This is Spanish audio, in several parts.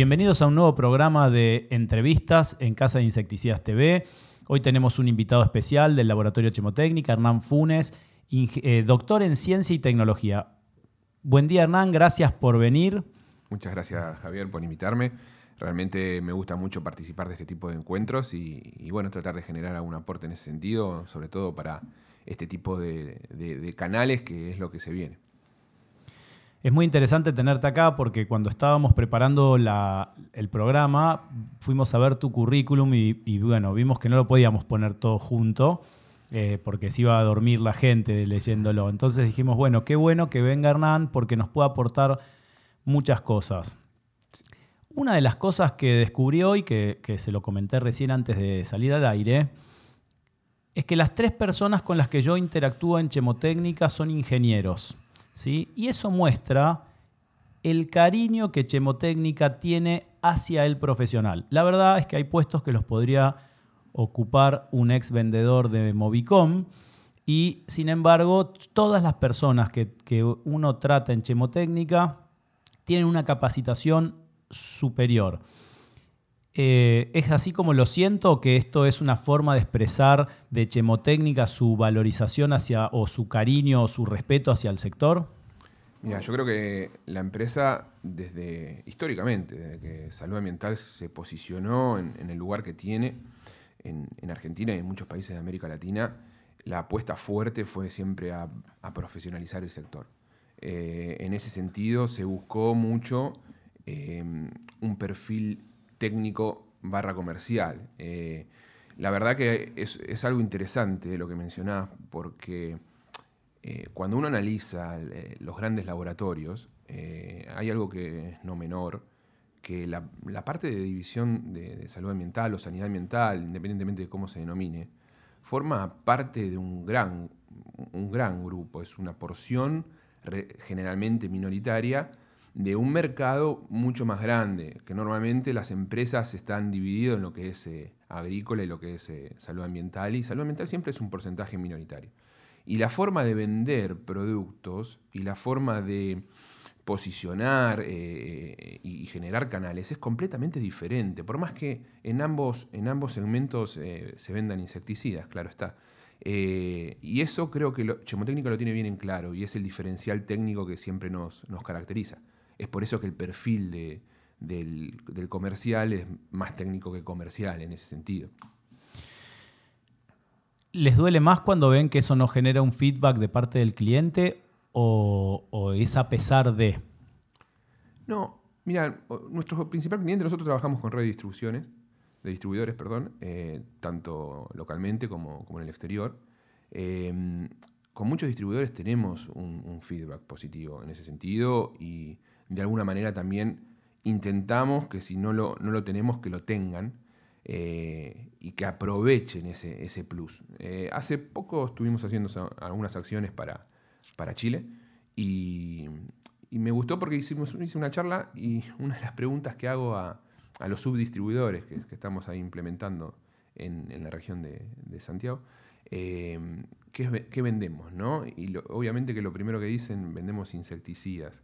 Bienvenidos a un nuevo programa de entrevistas en Casa de Insecticidas TV. Hoy tenemos un invitado especial del Laboratorio Chemotécnica, Hernán Funes, eh, doctor en Ciencia y Tecnología. Buen día Hernán, gracias por venir. Muchas gracias Javier por invitarme. Realmente me gusta mucho participar de este tipo de encuentros y, bueno, tratar de generar algún aporte en ese sentido, sobre todo para este tipo de canales que es lo que se viene. Es muy interesante tenerte acá porque cuando estábamos preparando el programa fuimos a ver tu currículum y, bueno, vimos que no lo podíamos poner todo junto eh, porque se iba a dormir la gente leyéndolo. Entonces dijimos, bueno, qué bueno que venga Hernán porque nos puede aportar muchas cosas. Una de las cosas que descubrí hoy, que, que se lo comenté recién antes de salir al aire, es que las tres personas con las que yo interactúo en Chemotécnica son ingenieros. Y eso muestra el cariño que Chemotécnica tiene hacia el profesional. La verdad es que hay puestos que los podría ocupar un ex vendedor de Movicom y sin embargo todas las personas que, uno trata en Chemotécnica tienen una capacitación superior. Eh, ¿Es así como lo siento que esto es una forma de expresar de Chemotécnica su valorización hacia, o su cariño o su respeto hacia el sector? Mira, yo creo que la empresa, desde históricamente, desde que Salud Ambiental se posicionó en, el lugar que tiene en, Argentina y en muchos países de América Latina, la apuesta fuerte fue siempre a, profesionalizar el sector. Eh, en ese sentido, se buscó mucho eh, un perfil técnico barra comercial. Eh, la verdad que es, algo interesante lo que mencionás, porque eh, cuando uno analiza eh, los grandes laboratorios, hay algo que es no menor, que la, parte de división de, salud ambiental o sanidad ambiental, independientemente de cómo se denomine, forma parte de un gran, un gran grupo, es una porción generalmente minoritaria de un mercado mucho más grande, que normalmente las empresas están divididas en lo que es eh, agrícola y lo que es eh, salud ambiental, y salud ambiental siempre es un porcentaje minoritario. Y la forma de vender productos y la forma de posicionar eh, y generar canales es completamente diferente, por más que en ambos, en ambos segmentos se vendan insecticidas, claro está. y eso creo que lo, lo tiene bien en claro y es el diferencial técnico que siempre nos, nos caracteriza. Es por eso que el perfil del, comercial es más técnico que comercial en ese sentido. ¿Les duele más cuando ven que eso no genera un feedback de parte del cliente o, es a pesar de? No, mira, nuestro principal cliente, nosotros trabajamos con red de distribuciones, de distribuidores, perdón, eh, tanto localmente como, en el exterior. Eh, con muchos distribuidores tenemos un, un, feedback positivo en ese sentido y de alguna manera también intentamos que si no lo, no lo tenemos, que lo tengan eh, y que aprovechen ese, ese plus. Eh, hace poco estuvimos haciendo algunas acciones para, para Chile y, me gustó porque hicimos hice una charla y una de las preguntas que hago a, los subdistribuidores que, estamos ahí implementando en, la región de, Santiago, eh, ¿qué, vendemos? ¿no? Y obviamente que lo primero que dicen, vendemos insecticidas.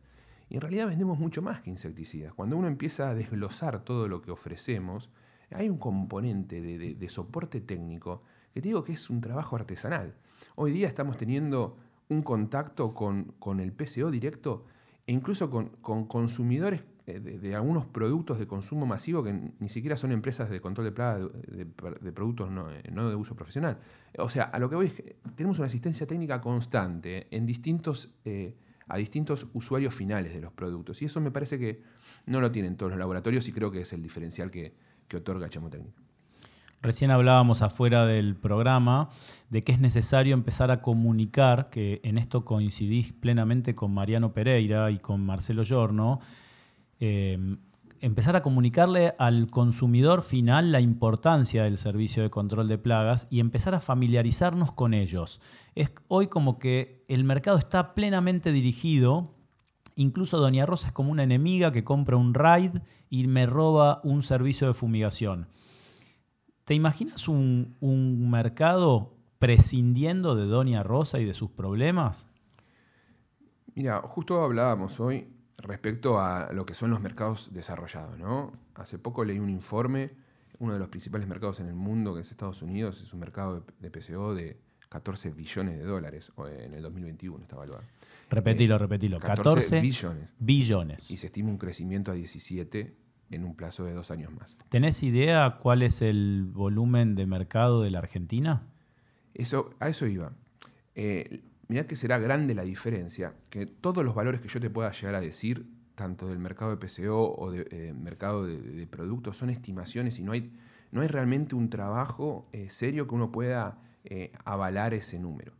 Y en realidad vendemos mucho más que insecticidas. Cuando uno empieza a desglosar todo lo que ofrecemos, hay un componente de, soporte técnico que te digo que es un trabajo artesanal. Hoy día estamos teniendo un contacto con, el PCO directo e incluso con, consumidores eh, de, algunos productos de consumo masivo que ni siquiera son empresas de control de plagas de, productos eh, no, de uso profesional. O sea, a lo que voy es que tenemos una asistencia técnica constante en distintos eh, a distintos usuarios finales de los productos. Y eso me parece que no lo tienen todos los laboratorios y creo que es el diferencial que, otorga Chemotécnica. Recién hablábamos afuera del programa de que es necesario empezar a comunicar, que en esto coincidís plenamente con Mariano Pereira y con Marcelo Giorno, eh, empezar a comunicarle al consumidor final la importancia del servicio de control de plagas y empezar a familiarizarnos con ellos. Es hoy como que el mercado está plenamente dirigido, incluso Doña Rosa es como una enemiga que compra un raid y me roba un servicio de fumigación. ¿Te imaginas un, un mercado prescindiendo de Doña Rosa y de sus problemas? Mira, justo hablábamos hoy respecto a lo que son los mercados desarrollados. ¿no? Hace poco leí un informe, uno de los principales mercados en el mundo, que es Estados Unidos, es un mercado de, PCO de 14 billones de dólares en el 2021, está evaluado. Repetilo, repetilo. 14, billones. Billones. Y se estima un crecimiento a 17 en un plazo de dos años más. ¿Tenés idea cuál es el volumen de mercado de la Argentina? Eso, a eso iba. Eh, mirá que será grande la diferencia, que todos los valores que yo te pueda llegar a decir, tanto del mercado de PCO o del de, eh, mercado de, productos, son estimaciones y no hay, no hay realmente un trabajo eh, serio que uno pueda avalar ese número.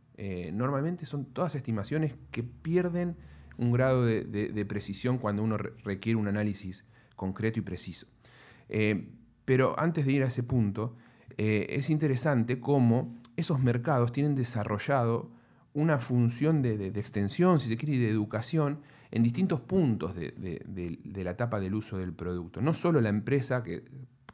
normalmente son todas estimaciones que pierden un grado de, precisión cuando uno requiere un análisis concreto y preciso. pero antes de ir a ese punto, es interesante cómo esos mercados tienen desarrollado una función de, extensión, si se quiere, y de educación en distintos puntos de, la etapa del uso del producto. No solo la empresa, que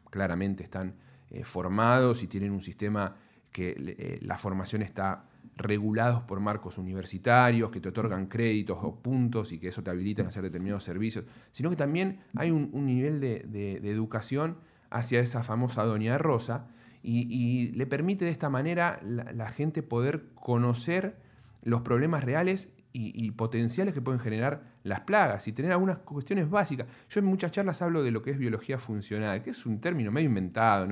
claramente están eh, formados y tienen un sistema que eh, la formación está regulados por marcos universitarios que te otorgan créditos o puntos y que eso te habilitan a hacer determinados servicios, sino que también hay un, nivel de, educación hacia esa famosa doña rosa y, le permite de esta manera la, la gente poder conocer los problemas reales y, potenciales que pueden generar las plagas y tener algunas cuestiones básicas. Yo en muchas charlas hablo de lo que es biología funcional, que es un término medio inventado.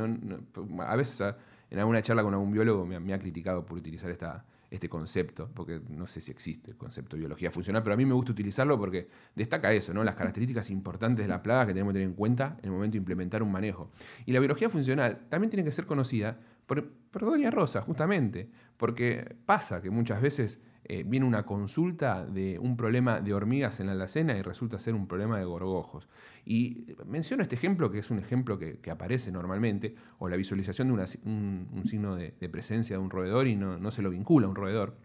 a veces en alguna charla con algún biólogo me, ha criticado por utilizar esta, este concepto, porque no sé si existe el concepto de biología funcional, pero a mí me gusta utilizarlo porque destaca eso, ¿no? las características importantes de la plaga que tenemos que tener en cuenta en el momento de implementar un manejo. Y la biología funcional también tiene que ser conocida por, por Doña Rosa, justamente, porque pasa que muchas veces eh, viene una consulta de un problema de hormigas en la alacena y resulta ser un problema de gorgojos. Y menciono este ejemplo, que es un ejemplo que, aparece normalmente, o la visualización de un, signo de, presencia de un roedor y no, se lo vincula a un roedor,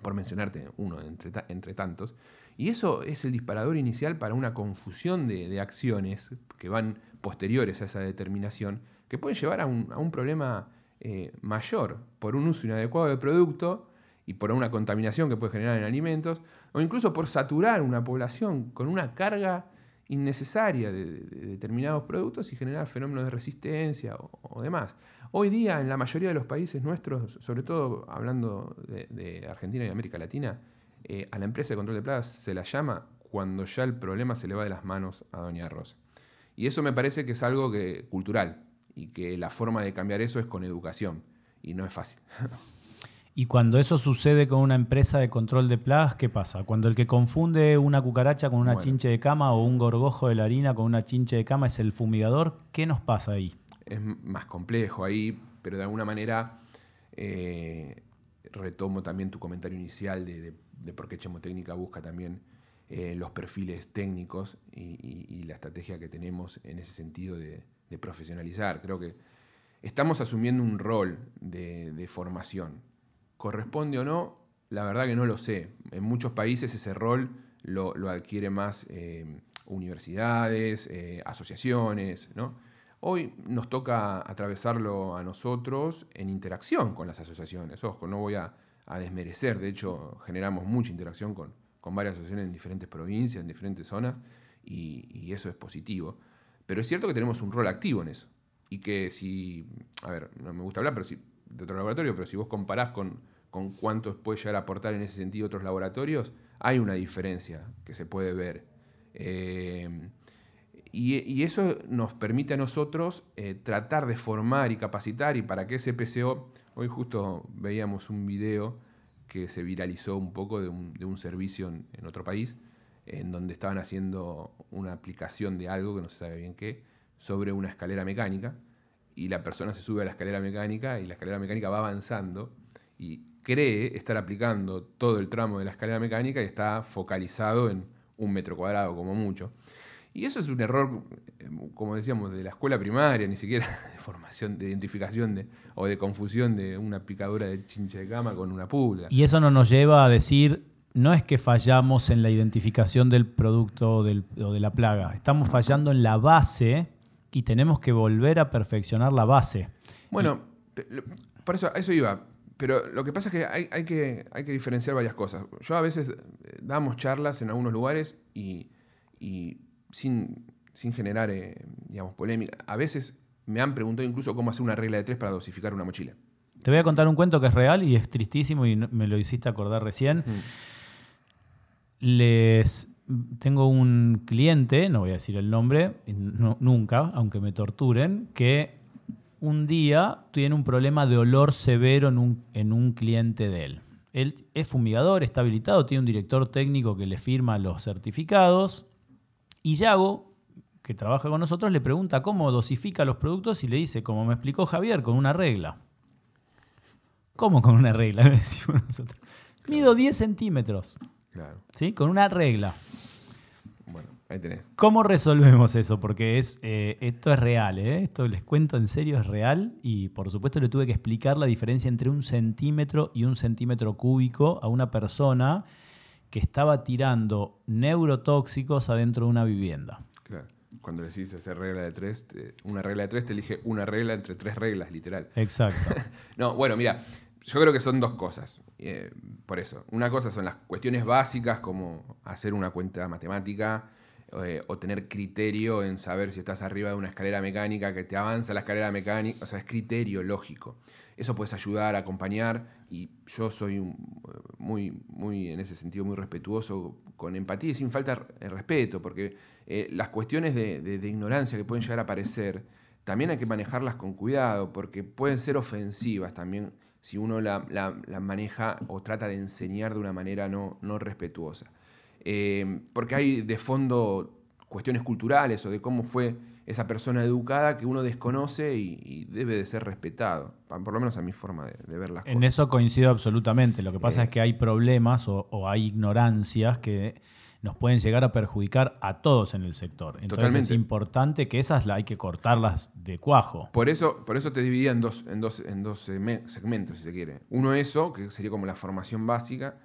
por mencionarte uno entre, tantos. Y eso es el disparador inicial para una confusión de, acciones que van posteriores a esa determinación, que pueden llevar a un, problema eh, mayor por un uso inadecuado del producto y por una contaminación que puede generar en alimentos, o incluso por saturar una población con una carga innecesaria de, determinados productos y generar fenómenos de resistencia o, demás. Hoy día, en la mayoría de los países nuestros, sobre todo hablando de, Argentina y América Latina, eh, a la empresa de control de plagas se la llama cuando ya el problema se le va de las manos a Doña Rosa. Y eso me parece que es algo que, cultural y que la forma de cambiar eso es con educación y no es fácil. Y cuando eso sucede con una empresa de control de plagas, ¿qué pasa? Cuando el que confunde una cucaracha con una chinche de cama o un gorgojo de la harina con una chinche de cama es el fumigador, ¿qué nos pasa ahí? Es más complejo ahí, pero de alguna manera eh, retomo también tu comentario inicial de, por qué Chemotécnica busca también eh, los perfiles técnicos y, la estrategia que tenemos en ese sentido de, profesionalizar. Creo que estamos asumiendo un rol de formación ¿Corresponde o no? La verdad que no lo sé. En muchos países ese rol lo, adquiere más eh, universidades, eh, asociaciones. ¿no? Hoy nos toca atravesarlo a nosotros en interacción con las asociaciones. Ojo, no voy a, desmerecer, de hecho generamos mucha interacción con, varias asociaciones en diferentes provincias, en diferentes zonas, y eso es positivo. Pero es cierto que tenemos un rol activo en eso. Y que si, a ver, no me gusta hablar, pero si de otro laboratorio, pero si vos comparás con, con cuánto puede llegar a aportar en ese sentido otros laboratorios, hay una diferencia que se puede ver. Eh, y, eso nos permite a nosotros eh, tratar de formar y capacitar y para que ese PCO, hoy justo veíamos un video que se viralizó un poco de un, servicio en, en, otro país, en donde estaban haciendo una aplicación de algo que no se sabe bien qué, sobre una escalera mecánica y la persona se sube a la escalera mecánica y la escalera mecánica va avanzando y cree estar aplicando todo el tramo de la escalera mecánica y está focalizado en un metro cuadrado como mucho. Y eso es un error, como decíamos, de la escuela primaria, ni siquiera de formación, de identificación de, o de confusión de una picadura de chincha de cama con una pulga. Y eso no nos lleva a decir, no es que fallamos en la identificación del producto o, de la plaga, estamos fallando en la base y tenemos que volver a perfeccionar la base. Bueno, por eso, eso iba. Pero lo que pasa es que hay, que hay, que diferenciar varias cosas. Yo a veces eh, damos charlas en algunos lugares y, y sin, sin generar, eh, digamos, polémica. A veces me han preguntado incluso cómo hacer una regla de tres para dosificar una mochila. Te voy a contar un cuento que es real y es tristísimo y me lo hiciste acordar recién. Les tengo un cliente, no voy a decir el nombre, nunca, aunque me torturen, que un día tiene un problema de olor severo en un, en un cliente de él. Él es fumigador, está habilitado, tiene un director técnico que le firma los certificados. Y Yago, que trabaja con nosotros, le pregunta cómo dosifica los productos y le dice, como me explicó Javier, con una regla. ¿Cómo con una regla? Decimos nosotros. Mido 10 centímetros. Claro. ¿Sí? Con una regla. Bueno, ahí tenés. ¿Cómo resolvemos eso? Porque es, eh, esto es real, ¿eh? Esto les cuento en serio, es real. Y por supuesto le tuve que explicar la diferencia entre un centímetro y un centímetro cúbico a una persona que estaba tirando neurotóxicos adentro de una vivienda. Claro. Cuando decís hacer regla de tres, una regla de tres te elige una regla entre tres reglas, literal. Exacto. no, bueno, mira, yo creo que son dos cosas. Eh, por eso, una cosa son las cuestiones básicas como hacer una cuenta matemática eh, o tener criterio en saber si estás arriba de una escalera mecánica que te avanza la escalera mecánica. O sea, es criterio lógico. Eso puedes ayudar, acompañar y yo soy muy, muy, en ese sentido, muy respetuoso, con empatía y sin falta de respeto, porque eh, las cuestiones de, de ignorancia que pueden llegar a aparecer, también hay que manejarlas con cuidado, porque pueden ser ofensivas también si uno la, maneja o trata de enseñar de una manera no, no respetuosa. Eh, porque hay de fondo cuestiones culturales o de cómo fue esa persona educada que uno desconoce y, debe de ser respetado, por lo menos a mi forma de, ver las cosas. En eso coincido absolutamente. Lo que pasa es eh. que hay problemas o hay ignorancias que nos pueden llegar a perjudicar a todos en el sector. Entonces es importante que esas hay que cortarlas de cuajo. Por eso, por eso te dividía en dos, en, dos, en dos segmentos, si se quiere. Uno eso, que sería como la formación básica,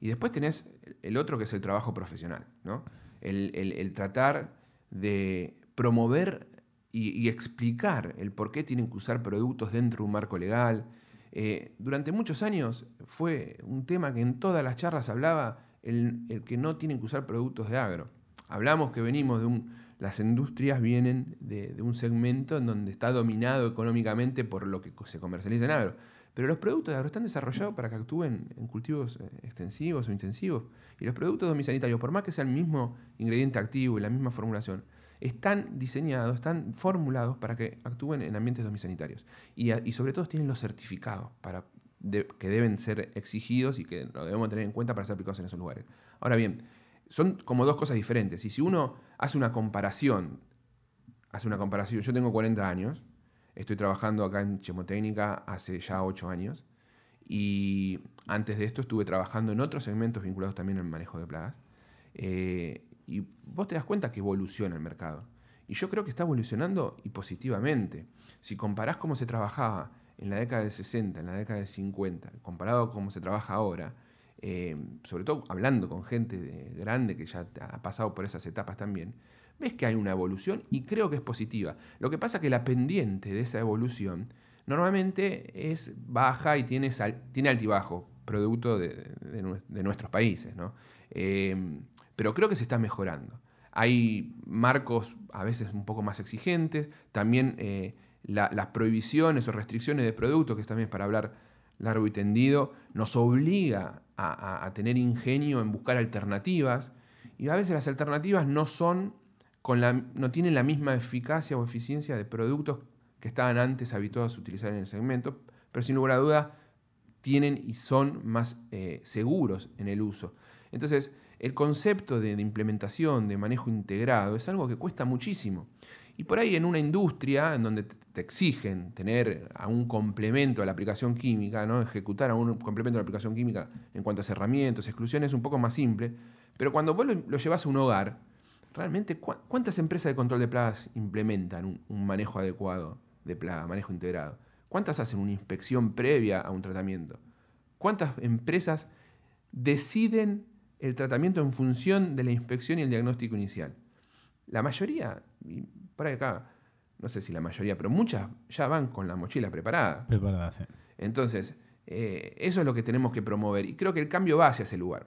y después tenés el otro que es el trabajo profesional, ¿no? el, tratar de promover y, explicar el por qué tienen que usar productos dentro de un marco legal. Eh, durante muchos años fue un tema que en todas las charlas hablaba el, que no tienen que usar productos de agro. Hablamos que venimos de un... Las industrias vienen de, un segmento en donde está dominado económicamente por lo que se comercializa en agro. Pero los productos de agro están desarrollados para que actúen en cultivos eh, extensivos o intensivos. Y los productos domisanitarios, por más que sea el mismo ingrediente activo y la misma formulación, están diseñados, están formulados para que actúen en ambientes domisanitarios. Y, y sobre todo tienen los certificados para que deben ser exigidos y que lo debemos tener en cuenta para ser aplicados en esos lugares. Ahora bien, son como dos cosas diferentes. Y si uno hace una comparación, hace una comparación, yo tengo 40 años, estoy trabajando acá en Chemotécnica hace ya 8 años, y antes de esto estuve trabajando en otros segmentos vinculados también al manejo de plagas. Eh, y vos te das cuenta que evoluciona el mercado. Y yo creo que está evolucionando y positivamente. Si comparás cómo se trabajaba en la década del 60, en la década del 50, comparado con cómo se trabaja ahora, eh, sobre todo hablando con gente grande que ya ha pasado por esas etapas también, ves que hay una evolución y creo que es positiva. Lo que pasa es que la pendiente de esa evolución normalmente es baja y tiene, tiene altibajo, producto de, nuestros países. Eh, pero creo que se está mejorando. Hay marcos a veces un poco más exigentes, también eh, las prohibiciones o restricciones de productos, que también es para hablar largo y tendido, nos obliga a, tener ingenio en buscar alternativas y a veces las alternativas no son con la, no tienen la misma eficacia o eficiencia de productos que estaban antes habituados a utilizar en el segmento, pero sin lugar a duda tienen y son más eh, seguros en el uso. Entonces, el concepto de, de, implementación, de manejo integrado, es algo que cuesta muchísimo. Y por ahí en una industria en donde te exigen tener a un complemento a la aplicación química, ¿no? ejecutar a un complemento a la aplicación química en cuanto a cerramientos, exclusiones, es un poco más simple. Pero cuando vos lo, llevas a un hogar, realmente, ¿cuántas empresas de control de plagas implementan un, manejo adecuado de plaga, manejo integrado? ¿Cuántas hacen una inspección previa a un tratamiento? ¿Cuántas empresas deciden el tratamiento en función de la inspección y el diagnóstico inicial? La mayoría por acá, no sé si la mayoría, pero muchas ya van con la mochila preparada. Preparada, sí. Entonces, eh, eso es lo que tenemos que promover. Y creo que el cambio va hacia ese lugar.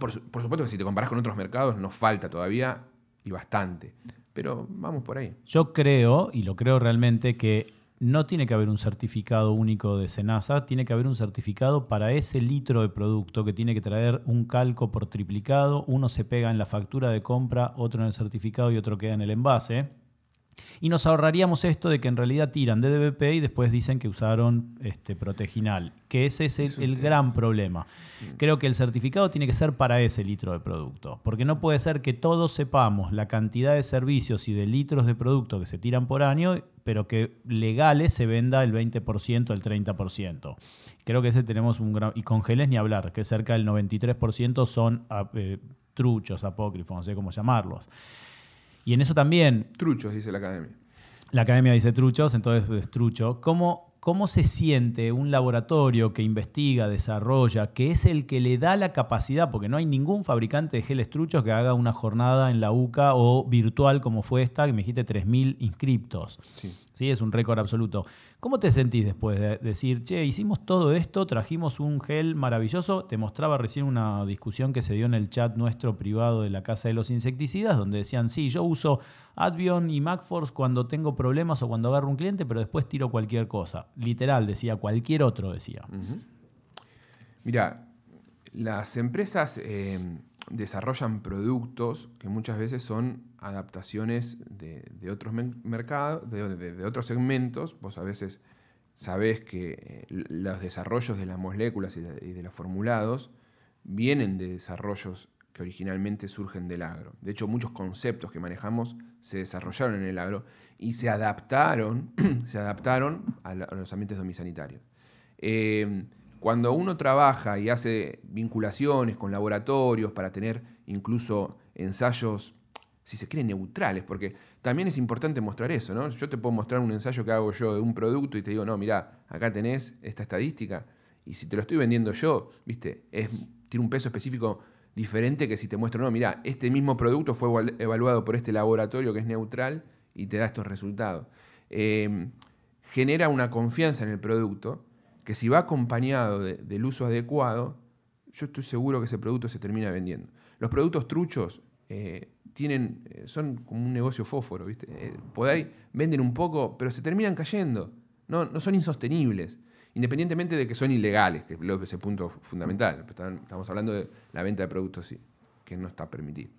Por, supuesto que si te comparas con otros mercados, nos falta todavía y bastante. Pero vamos por ahí. Yo creo, y lo creo realmente, que no tiene que haber un certificado único de Senasa, tiene que haber un certificado para ese litro de producto que tiene que traer un calco por triplicado, uno se pega en la factura de compra, otro en el certificado y otro queda en el envase. Y nos ahorraríamos esto de que en realidad tiran de DBP y después dicen que usaron este, proteginal, que ese es el, el gran problema. Creo que el certificado tiene que ser para ese litro de producto, porque no puede ser que todos sepamos la cantidad de servicios y de litros de producto que se tiran por año, pero que legales se venda el 20%, el 30%. Creo que ese tenemos un gran... Y con geles ni hablar, que cerca del 93% son ah, eh, truchos, apócrifos, no sé cómo llamarlos. Y en eso también... Truchos, dice la academia. La academia dice truchos, entonces es trucho. ¿Cómo, ¿Cómo se siente un laboratorio que investiga, desarrolla, que es el que le da la capacidad, porque no hay ningún fabricante de geles truchos que haga una jornada en la UCA o virtual como fue esta, que me dijiste 3.000 inscriptos? Sí. Sí. Es un récord absoluto. ¿Cómo te sentís después de decir, che, hicimos todo esto, trajimos un gel maravilloso? Te mostraba recién una discusión que se dio en el chat nuestro privado de la Casa de los Insecticidas, donde decían, sí, yo uso Advion y MacForce cuando tengo problemas o cuando agarro un cliente, pero después tiro cualquier cosa. Literal, decía, cualquier otro decía. Mira, las empresas eh, desarrollan productos que muchas veces son adaptaciones de, otros mercados, de, otros segmentos. Vos a veces sabés que eh, los desarrollos de las moléculas y de, los formulados vienen de desarrollos que originalmente surgen del agro. De hecho, muchos conceptos que manejamos se desarrollaron en el agro y se adaptaron, se adaptaron a, los ambientes domisanitarios. Eh, cuando uno trabaja y hace vinculaciones con laboratorios para tener incluso ensayos, si se quiere, neutrales, porque también es importante mostrar eso, ¿no? Yo te puedo mostrar un ensayo que hago yo de un producto y te digo, no, mira, acá tenés esta estadística, y si te lo estoy vendiendo yo, viste, tiene un peso específico diferente que si te muestro, no, mira, este mismo producto fue evaluado por este laboratorio que es neutral y te da estos resultados. Eh, genera una confianza en el producto que si va acompañado del uso adecuado, yo estoy seguro que ese producto se termina vendiendo. Los productos truchos eh, tienen, eh, son como un negocio fósforo, ¿viste? Eh, venden un poco, pero se terminan cayendo. No, no son insostenibles. Independientemente de que son ilegales, que es ese punto fundamental. Estamos hablando de la venta de productos que no está permitido.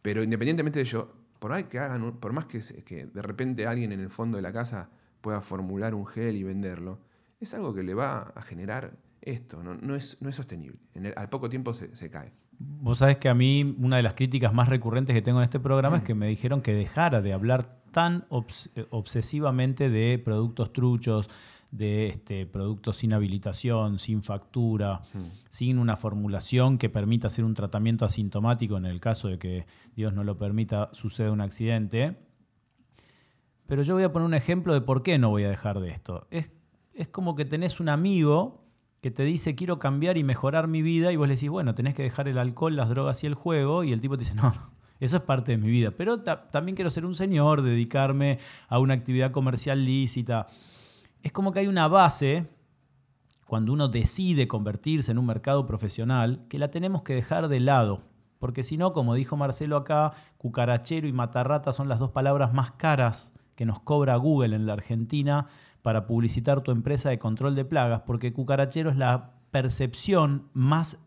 Pero independientemente de ello, por, que hagan, por más que, que de repente alguien en el fondo de la casa pueda formular un gel y venderlo, es algo que le va a generar esto, no, es, no es, sostenible. al poco tiempo se, cae. Vos sabés que a mí una de las críticas más recurrentes que tengo en este programa es que me dijeron que dejara de hablar tan obsesivamente de productos truchos, de este, productos sin habilitación, sin factura, sin una formulación que permita hacer un tratamiento asintomático en el caso de que Dios no lo permita suceda un accidente. Pero yo voy a poner un ejemplo de por qué no voy a dejar de esto. Es es como que tenés un amigo que te dice quiero cambiar y mejorar mi vida y vos le decís, bueno, tenés que dejar el alcohol, las drogas y el juego y el tipo te dice, no, eso es parte de mi vida, pero también quiero ser un señor, dedicarme a una actividad comercial lícita. Es como que hay una base cuando uno decide convertirse en un mercado profesional que la tenemos que dejar de lado. Porque si no, como dijo Marcelo acá, cucarachero y matarrata son las dos palabras más caras que nos cobra Google en la Argentina para publicitar tu empresa de control de plagas, porque cucarachero es la percepción más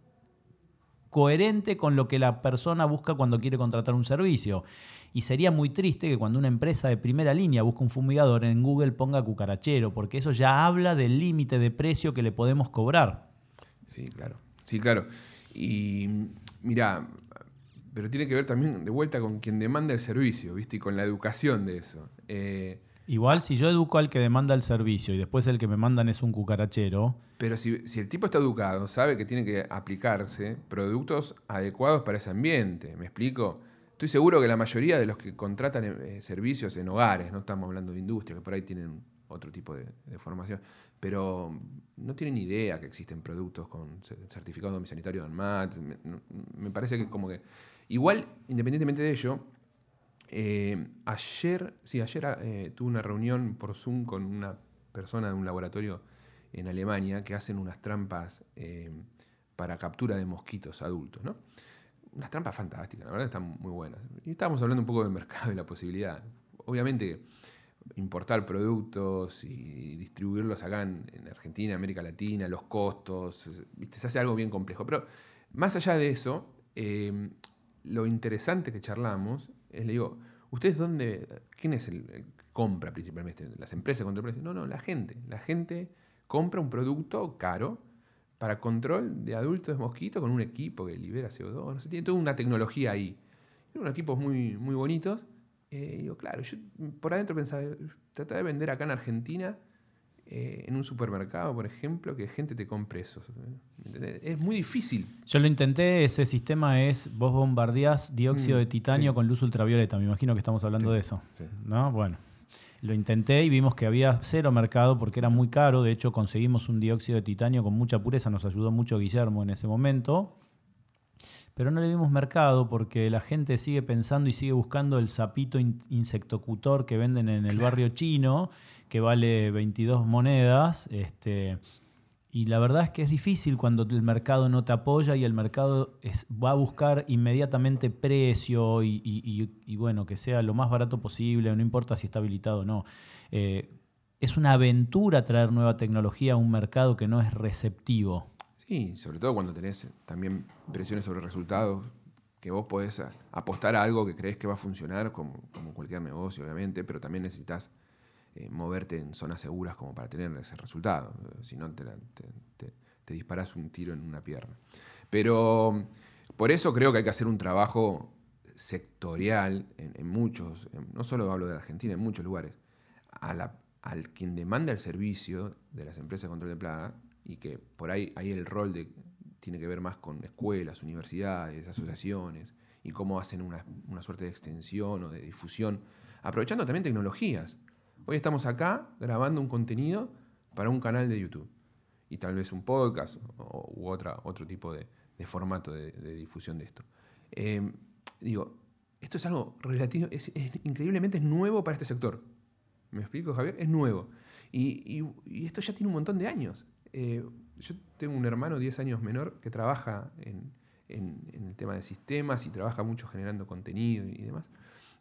coherente con lo que la persona busca cuando quiere contratar un servicio. Y sería muy triste que cuando una empresa de primera línea busca un fumigador en Google ponga cucarachero, porque eso ya habla del límite de precio que le podemos cobrar. Sí, claro. Sí, claro. Y mira, pero tiene que ver también de vuelta con quien demanda el servicio, ¿viste? Y con la educación de eso. Eh, Igual si yo educo al que demanda el servicio y después el que me mandan es un cucarachero. Pero si, el tipo está educado, sabe que tiene que aplicarse productos adecuados para ese ambiente. ¿Me explico? Estoy seguro que la mayoría de los que contratan eh, servicios en hogares, no estamos hablando de industria, que por ahí tienen otro tipo de, formación, pero no tienen idea que existen productos con certificado domisanitario de ANMAT. Me, me parece que como que... Igual, independientemente de ello, eh, ayer, sí, ayer eh, tuve una reunión por Zoom con una persona de un laboratorio en Alemania que hacen unas trampas eh, para captura de mosquitos adultos. unas trampas fantásticas, la verdad están muy buenas. Y estábamos hablando un poco del mercado y la posibilidad. Obviamente, importar productos y distribuirlos acá en, Argentina, América Latina, los costos, se hace algo bien complejo. Pero más allá de eso, eh, lo interesante que charlamos le digo, ¿ustedes dónde, quién es el, que compra principalmente? ¿Las empresas contra el? No, no, la gente. La gente compra un producto caro para control de adultos mosquitos con un equipo que libera CO2, no sé, tiene toda una tecnología ahí. Unos equipos muy, muy bonitos. Eh, digo, claro, yo por adentro pensaba, tratar de vender acá en Argentina, eh, en un supermercado, por ejemplo, que gente te compre eso. Es muy difícil. Yo lo intenté, ese sistema es, vos bombardeás dióxido mm, de titanio con luz ultravioleta, me imagino que estamos hablando de eso. ¿No? Bueno. Lo intenté y vimos que había cero mercado porque era muy caro. De hecho, conseguimos un dióxido de titanio con mucha pureza. Nos ayudó mucho Guillermo en ese momento. Pero no le dimos mercado porque la gente sigue pensando y sigue buscando el sapito insectocutor que venden en el barrio chino, que vale 22 monedas. Este, y la verdad es que es difícil cuando el mercado no te apoya y el mercado va a buscar inmediatamente precio y, bueno, que sea lo más barato posible, no importa si está habilitado o no. Eh, es una aventura traer nueva tecnología a un mercado que no es receptivo. Sí, sobre todo cuando tenés también presiones sobre resultados, que vos podés apostar a algo que crees que va a funcionar, como, como cualquier negocio, obviamente, pero también necesitas eh, moverte en zonas seguras como para tener ese resultado. Si no, te, te, disparas un tiro en una pierna. Pero por eso creo que hay que hacer un trabajo sectorial en, muchos, no solo hablo de la Argentina, en muchos lugares, al quien demanda el servicio de las empresas de control de plaga y que por ahí, ahí el rol de, tiene que ver más con escuelas, universidades, asociaciones y cómo hacen una, una suerte de extensión o de difusión, aprovechando también tecnologías. Hoy estamos acá grabando un contenido para un canal de YouTube y tal vez un podcast u otra, otro tipo de, formato de, difusión de esto. Eh, digo, esto es algo relativo, es, increíblemente nuevo para este sector. ¿Me explico, Javier? Es nuevo. Y, esto ya tiene un montón de años. Eh, yo tengo un hermano 10 años menor que trabaja en, el tema de sistemas y trabaja mucho generando contenido y demás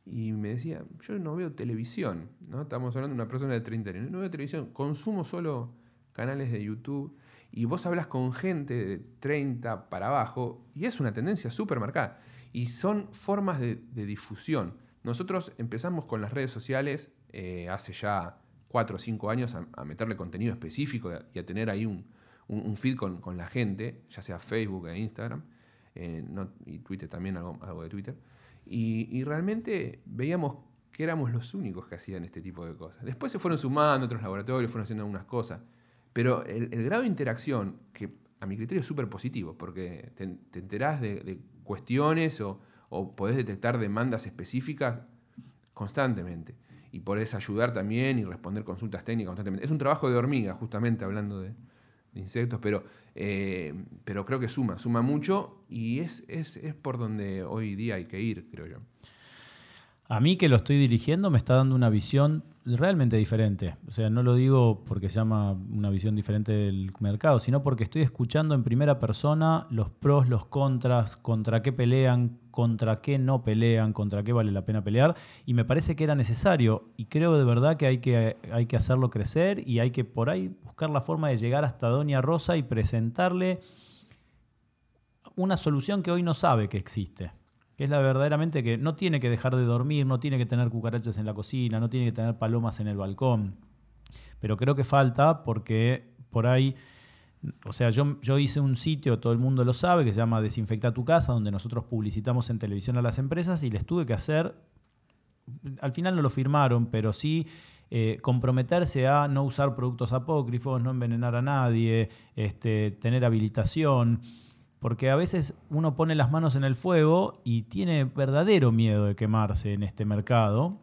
y me decía, yo no veo televisión, ¿no? Estamos hablando de una persona de 30 años, no veo televisión, consumo solo canales de YouTube y vos hablas con gente de 30 para abajo y es una tendencia súper marcada. Y son formas de, difusión. Nosotros empezamos con las redes sociales eh, hace ya 4 o 5 años a, meterle contenido específico y a, tener ahí un, feed con, la gente, ya sea Facebook e Instagram, eh, y Twitter también, algo de Twitter. Y, realmente veíamos que éramos los únicos que hacían este tipo de cosas. Después se fueron sumando otros laboratorios, fueron haciendo algunas cosas. Pero el, grado de interacción, que a mi criterio es súper positivo, porque te, enterás de, cuestiones o, podés detectar demandas específicas constantemente. Y podés ayudar también y responder consultas técnicas constantemente. Es un trabajo de hormiga, justamente hablando de, insectos, pero, eh, pero creo que suma, suma mucho y es, es, es por donde hoy día hay que ir, creo yo. A mí que lo estoy dirigiendo me está dando una visión realmente diferente. O sea, no lo digo porque se llama una visión diferente del mercado, sino porque estoy escuchando en primera persona los pros, los contras, contra qué pelean, contra qué no pelean, contra qué vale la pena pelear. Y me parece que era necesario. Y creo de verdad que hay que, hay que hacerlo crecer y hay que por ahí buscar la forma de llegar hasta Doña Rosa y presentarle una solución que hoy no sabe que existe que es la verdaderamente que no tiene que dejar de dormir, no tiene que tener cucarachas en la cocina, no tiene que tener palomas en el balcón. Pero creo que falta porque por ahí, o sea, yo, yo hice un sitio, todo el mundo lo sabe, que se llama Desinfecta tu casa, donde nosotros publicitamos en televisión a las empresas y les tuve que hacer, al final no lo firmaron, pero sí eh, comprometerse a no usar productos apócrifos, no envenenar a nadie, este, tener habilitación porque a veces uno pone las manos en el fuego y tiene verdadero miedo de quemarse en este mercado.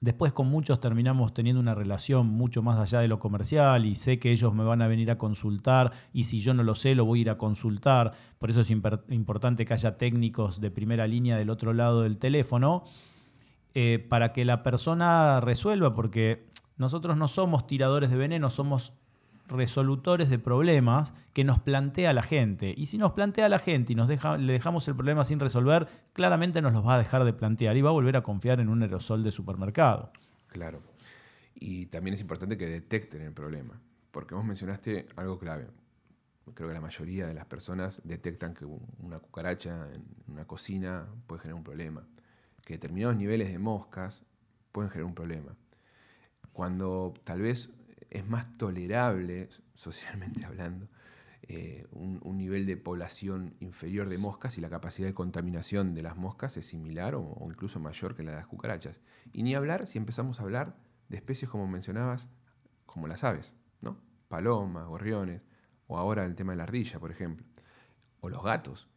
Después con muchos terminamos teniendo una relación mucho más allá de lo comercial y sé que ellos me van a venir a consultar y si yo no lo sé lo voy a ir a consultar. Por eso es importante que haya técnicos de primera línea del otro lado del teléfono eh, para que la persona resuelva, porque nosotros no somos tiradores de veneno, somos resolutores de problemas que nos plantea la gente. Y si nos plantea la gente y nos deja, le dejamos el problema sin resolver, claramente nos los va a dejar de plantear y va a volver a confiar en un aerosol de supermercado. Claro. Y también es importante que detecten el problema, porque vos mencionaste algo clave. Creo que la mayoría de las personas detectan que una cucaracha en una cocina puede generar un problema, que determinados niveles de moscas pueden generar un problema. Cuando tal vez es más tolerable, socialmente hablando, eh, un, nivel de población inferior de moscas y la capacidad de contaminación de las moscas es similar o, incluso mayor que la de las cucarachas. Y ni hablar si empezamos a hablar de especies como mencionabas, como las aves, ¿no? Palomas, gorriones, o ahora el tema de la ardilla, por ejemplo. O los gatos,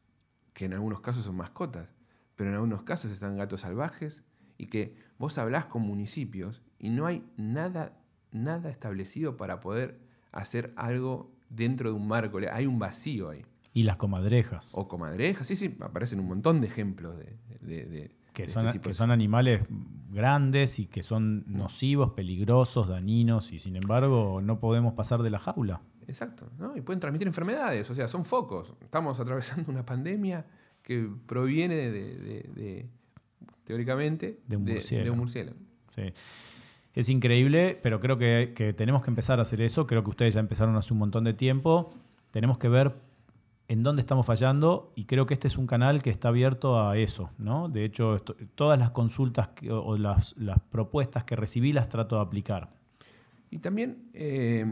que en algunos casos son mascotas, pero en algunos casos están gatos salvajes y que vos hablás con municipios y no hay nada nada establecido para poder hacer algo dentro de un marco. Hay un vacío ahí. Y las comadrejas. O comadrejas, sí, sí, aparecen un montón de ejemplos de... que, son, este que son animales grandes y que son nocivos, peligrosos, dañinos, y sin embargo no podemos pasar de la jaula. Exacto, ¿no? y pueden transmitir enfermedades, o sea, son focos. Estamos atravesando una pandemia que proviene de, teóricamente, de un murciélago. De, un murciélago. Sí. Es increíble, pero creo que, tenemos que empezar a hacer eso. Creo que ustedes ya empezaron hace un montón de tiempo. Tenemos que ver en dónde estamos fallando y creo que este es un canal que está abierto a eso. ¿no? De hecho, todas las consultas o las, propuestas que recibí las trato de aplicar. Y también eh,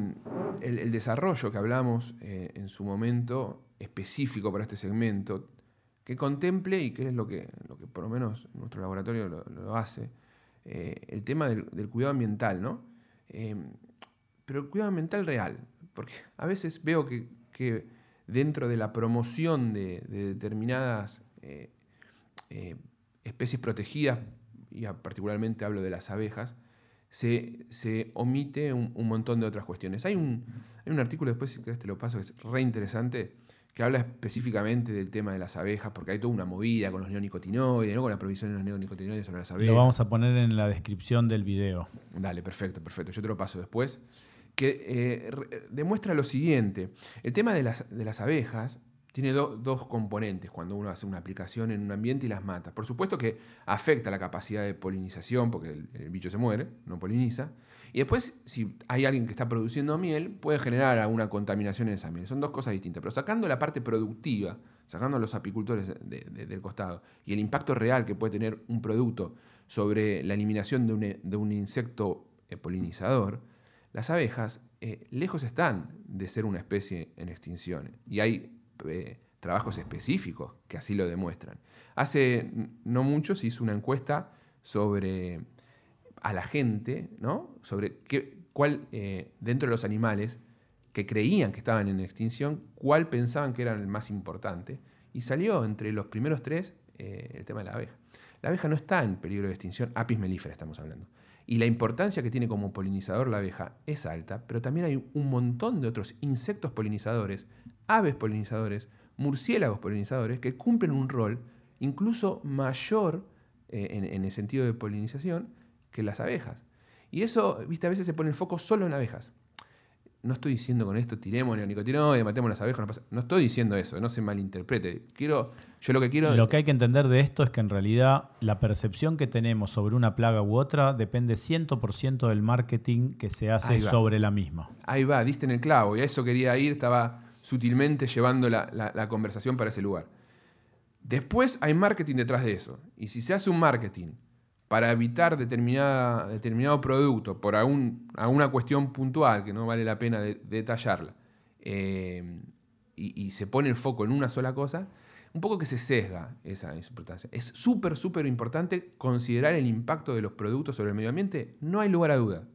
el, desarrollo que hablamos eh, en su momento específico para este segmento, que contemple, y que es lo que, lo que por lo menos nuestro laboratorio lo hace, eh, el tema del, cuidado ambiental, ¿no? Eh, pero el cuidado ambiental real, porque a veces veo que, dentro de la promoción de, determinadas eh, especies protegidas, y particularmente hablo de las abejas, se, omite un, montón de otras cuestiones. Hay un, hay un artículo después, que este lo paso, que es re interesante, que habla específicamente del tema de las abejas, porque hay toda una movida con los neonicotinoides, ¿no? con la provisión de los neonicotinoides sobre las abejas. Lo vamos a poner en la descripción del video. Dale, perfecto, perfecto. Yo te lo paso después. Que eh, demuestra lo siguiente. El tema de las, de las abejas tiene dos componentes cuando uno hace una aplicación en un ambiente y las mata. Por supuesto que afecta la capacidad de polinización, porque el bicho se muere, no poliniza. Y después, si hay alguien que está produciendo miel, puede generar alguna contaminación en esa miel. Son dos cosas distintas. Pero sacando la parte productiva, sacando a los apicultores del costado, y el impacto real que puede tener un producto sobre la eliminación de un, insecto eh, polinizador, las abejas eh, lejos están de ser una especie en extinción. Y hay eh, trabajos específicos que así lo demuestran. Hace no mucho se hizo una encuesta sobre a la gente, ¿no? Sobre qué, cuál, eh, dentro de los animales que creían que estaban en extinción, cuál pensaban que era el más importante. Y salió entre los primeros tres eh, el tema de la abeja. La abeja no está en peligro de extinción, apis melífera estamos hablando. Y la importancia que tiene como polinizador la abeja es alta, pero también hay un montón de otros insectos polinizadores, aves polinizadores, murciélagos polinizadores, que cumplen un rol incluso mayor eh, en el sentido de polinización que las abejas. Y eso, viste, a veces se pone el foco solo en abejas. No estoy diciendo con esto tiremos neonicotinoides, matemos las abejas, no, pasa. no estoy diciendo eso, no se malinterprete. Quiero, yo lo que quiero. Lo que hay que entender de esto es que en realidad la percepción que tenemos sobre una plaga u otra depende 100% del marketing que se hace sobre la misma. Ahí va, diste en el clavo, y a eso quería ir, estaba sutilmente llevando la, la conversación para ese lugar. Después hay marketing detrás de eso. Y si se hace un marketing para evitar determinada, determinado producto por alguna cuestión puntual que no vale la pena detallarla, eh, y, se pone el foco en una sola cosa, un poco que se sesga esa importancia. Es súper, súper importante considerar el impacto de los productos sobre el medio ambiente, no hay lugar a duda.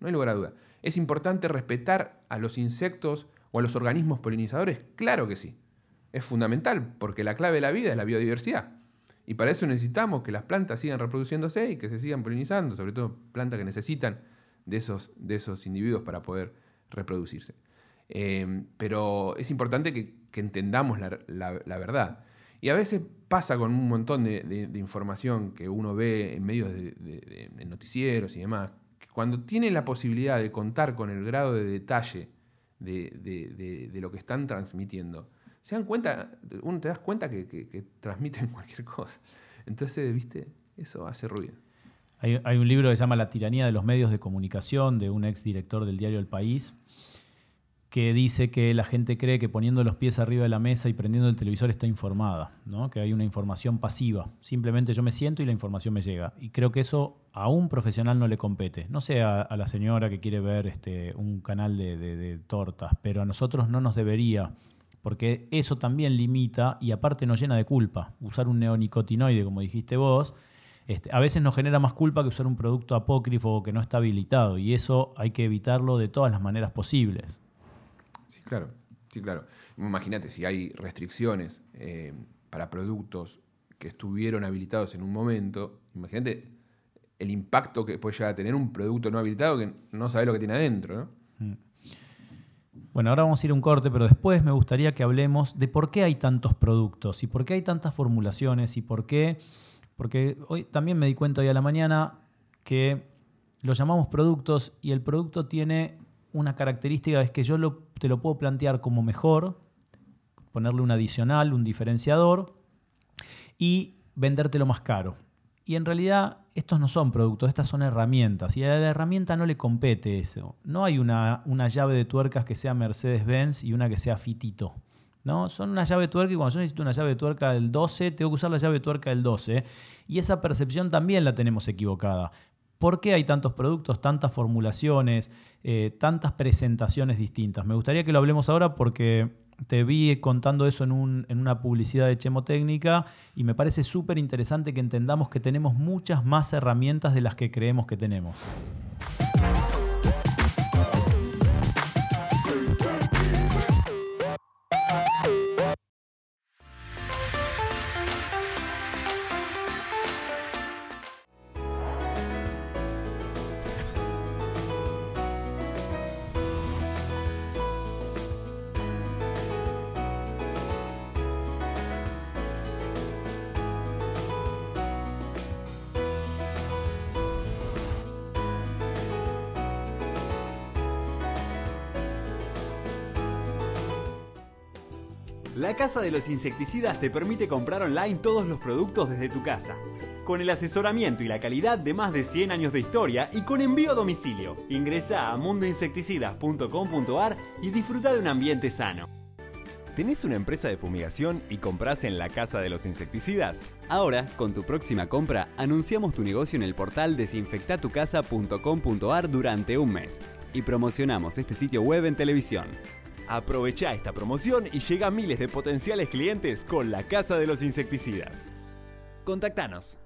No hay lugar a duda. ¿Es importante respetar a los insectos o a los organismos polinizadores? Claro que sí. Es fundamental, porque la clave de la vida es la biodiversidad. Y para eso necesitamos que las plantas sigan reproduciéndose y que se sigan polinizando, sobre todo plantas que necesitan de esos, de esos individuos para poder reproducirse. Eh, pero es importante que, entendamos la, verdad. Y a veces pasa con un montón de, información que uno ve en medios de, noticieros y demás, cuando tiene la posibilidad de contar con el grado de detalle de, lo que están transmitiendo. Se dan cuenta, uno te das cuenta que, transmiten cualquier cosa. Entonces, viste, eso hace ruido. Hay, hay, un libro que se llama La tiranía de los medios de comunicación de un ex director del diario El País, que dice que la gente cree que poniendo los pies arriba de la mesa y prendiendo el televisor está informada, ¿no? que hay una información pasiva. Simplemente yo me siento y la información me llega. Y creo que eso a un profesional no le compete. No sé a, la señora que quiere ver este, un canal de, tortas, pero a nosotros no nos debería, porque eso también limita y aparte nos llena de culpa. Usar un neonicotinoide, como dijiste vos, este, a veces nos genera más culpa que usar un producto apócrifo que no está habilitado y eso hay que evitarlo de todas las maneras posibles. Sí, claro, sí, claro. Imagínate, si hay restricciones eh, para productos que estuvieron habilitados en un momento, imagínate el impacto que puede llegar a tener un producto no habilitado que no sabe lo que tiene adentro, mm. Bueno, ahora vamos a ir a un corte, pero después me gustaría que hablemos de por qué hay tantos productos y por qué hay tantas formulaciones y por qué, porque hoy también me di cuenta hoy a la mañana que lo llamamos productos y el producto tiene una característica es que yo te lo puedo plantear como mejor, ponerle un adicional, un diferenciador y vendértelo más caro. Y en realidad estos no son productos, estas son herramientas. Y a la herramienta no le compete eso. No hay una, una llave de tuercas que sea Mercedes-Benz y una que sea Fitito. ¿no? Son una llave de tuerca y cuando yo necesito una llave de tuerca del 12, tengo que usar la llave de tuerca del 12. Y esa percepción también la tenemos equivocada. ¿Por qué hay tantos productos, tantas formulaciones, eh, tantas presentaciones distintas? Me gustaría que lo hablemos ahora porque te vi contando eso en, una publicidad de Chemotécnica y me parece súper interesante que entendamos que tenemos muchas más herramientas de las que creemos que tenemos. La Casa de los Insecticidas te permite comprar online todos los productos desde tu casa. Con el asesoramiento y la calidad de más de 100 años de historia y con envío a domicilio. Ingresa a mundoinsecticidas.com.ar y disfruta de un ambiente sano. ¿Tenés una empresa de fumigación y compras en la Casa de los Insecticidas? Ahora, con tu próxima compra, anunciamos tu negocio en el portal desinfectatucasa.com.ar durante un mes y promocionamos este sitio web en televisión. Aprovecha esta promoción y llega a miles de potenciales clientes con la Casa de los Insecticidas. Contactanos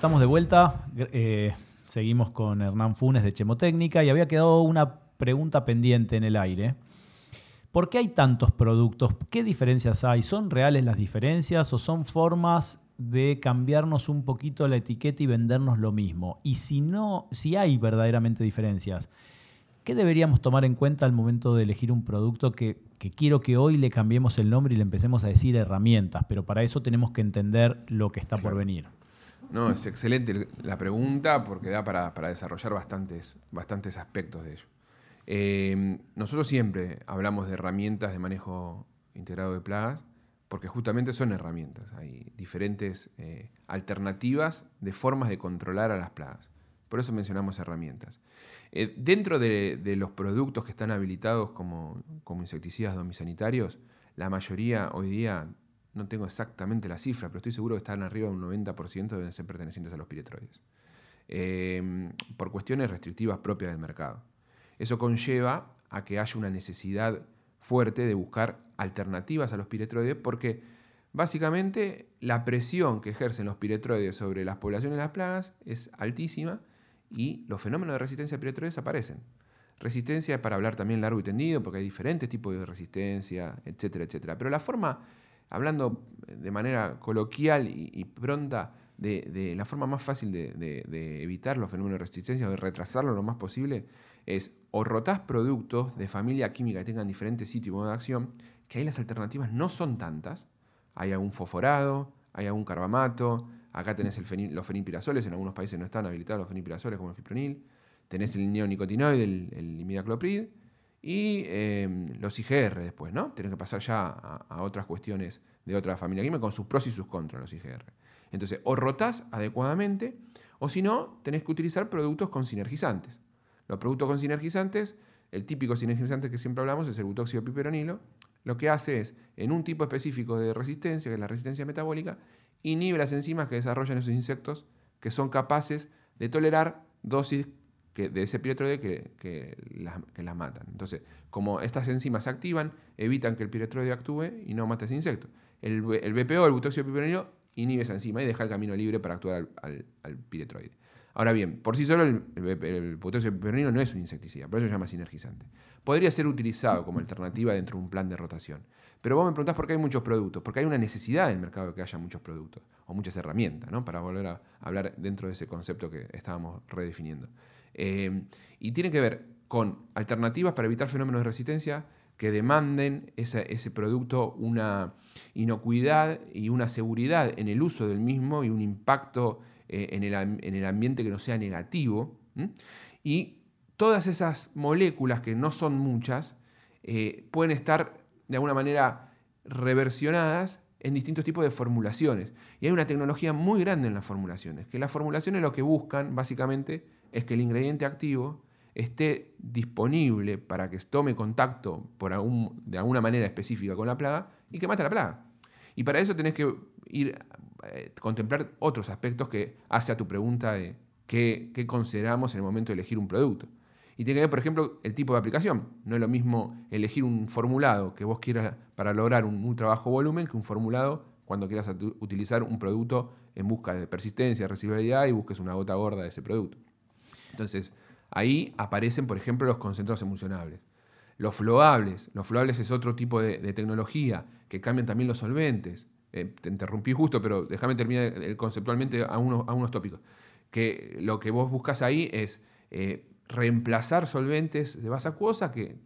estamos de vuelta. Eh, seguimos con Hernán Funes de Chemotécnica y había quedado una pregunta pendiente en el aire. ¿Por qué hay tantos productos? ¿Qué diferencias hay? ¿Son reales las diferencias o son formas de cambiarnos un poquito la etiqueta y vendernos lo mismo? Y si no, si hay verdaderamente diferencias, ¿qué deberíamos tomar en cuenta al momento de elegir un producto que, quiero que hoy le cambiemos el nombre y le empecemos a decir herramientas? Pero para eso tenemos que entender lo que está por venir. No, es excelente la pregunta porque da para, desarrollar bastantes, aspectos de ello. Eh, nosotros siempre hablamos de herramientas de manejo integrado de plagas porque justamente son herramientas. Hay diferentes eh, alternativas de formas de controlar a las plagas. Por eso mencionamos herramientas. Eh, dentro de, los productos que están habilitados como, como insecticidas domisanitarios, la mayoría hoy día, no tengo exactamente la cifra, pero estoy seguro que están arriba de un 90% deben ser pertenecientes a los piretroides. por cuestiones restrictivas propias del mercado. Eso conlleva a que haya una necesidad fuerte de buscar alternativas a los piretroides porque básicamente la presión que ejercen los piretroides sobre las poblaciones de las plagas es altísima y los fenómenos de resistencia a piretroides aparecen. Resistencia es para hablar también largo y tendido porque hay diferentes tipos de resistencia, etcétera, etcétera. Pero la forma, hablando de manera coloquial y, pronta, de, la forma más fácil de, evitar los fenómenos de resistencia o de retrasarlo lo más posible es o rotás productos de familia química que tengan diferentes sitios y modos de acción, que ahí las alternativas no son tantas. Hay algún fosforado, hay algún carbamato, acá tenés los fenilpirazoles, en algunos países no están habilitados los fenilpirazoles como el fipronil, tenés el neonicotinoide, el imidacloprid, y em, los IGR después, ¿no? Tenés que pasar ya a, otras cuestiones de otra familia química con sus pros y sus contras, los IGR. Entonces, o rotás adecuadamente, o si no, tenés que utilizar productos con sinergizantes. Los productos con sinergizantes, el típico sinergizante que siempre hablamos es el butóxido piperonilo. Lo que hace es, en un tipo específico de resistencia, que es la resistencia metabólica, inhibe las enzimas que desarrollan esos insectos que son capaces de tolerar dosis de ese piretroide que, que, las, matan. Entonces, como estas enzimas se activan, evitan que el piretroide actúe y no mate ese insecto. El, BPO, el butóxido piperonilo, inhibe esa enzima y deja el camino libre para actuar al piretroide. Ahora bien, por sí solo el, el, potasio piperonilo no es un insecticida, por eso se llama sinergizante. Podría ser utilizado como alternativa dentro de un plan de rotación. Pero vos me preguntás por qué hay muchos productos, porque hay una necesidad en el mercado de que haya muchos productos o muchas herramientas, ¿no? para volver a hablar dentro de ese concepto que estábamos redefiniendo. Eh, y tiene que ver con alternativas para evitar fenómenos de resistencia que demanden ese producto una inocuidad y una seguridad en el uso del mismo y un impacto eh, en, el, ambiente que no sea negativo. Y todas esas moléculas, que no son muchas, eh, pueden estar de alguna manera reversionadas en distintos tipos de formulaciones. Y hay una tecnología muy grande en las formulaciones, que las formulaciones lo que buscan básicamente es que el ingrediente activo esté disponible para que tome contacto por de alguna manera específica con la plaga y que mate la plaga. Y para eso tenés que ir eh, contemplar otros aspectos que hace a tu pregunta de qué, consideramos en el momento de elegir un producto. Y tiene que ver, por ejemplo, el tipo de aplicación. No es lo mismo elegir un formulado que vos quieras para lograr un ultra bajo volumen que un formulado cuando quieras utilizar un producto en busca de persistencia, resistibilidad y busques una gota gorda de ese producto. Entonces, ahí aparecen, por ejemplo, los concentrados emulsionables. Los floables. Los floables es otro tipo de tecnología que cambian también los solventes. Eh, te interrumpí justo, pero déjame terminar conceptualmente a unos, a unos tópicos. Que lo que vos buscas ahí es eh, reemplazar solventes de base acuosa que,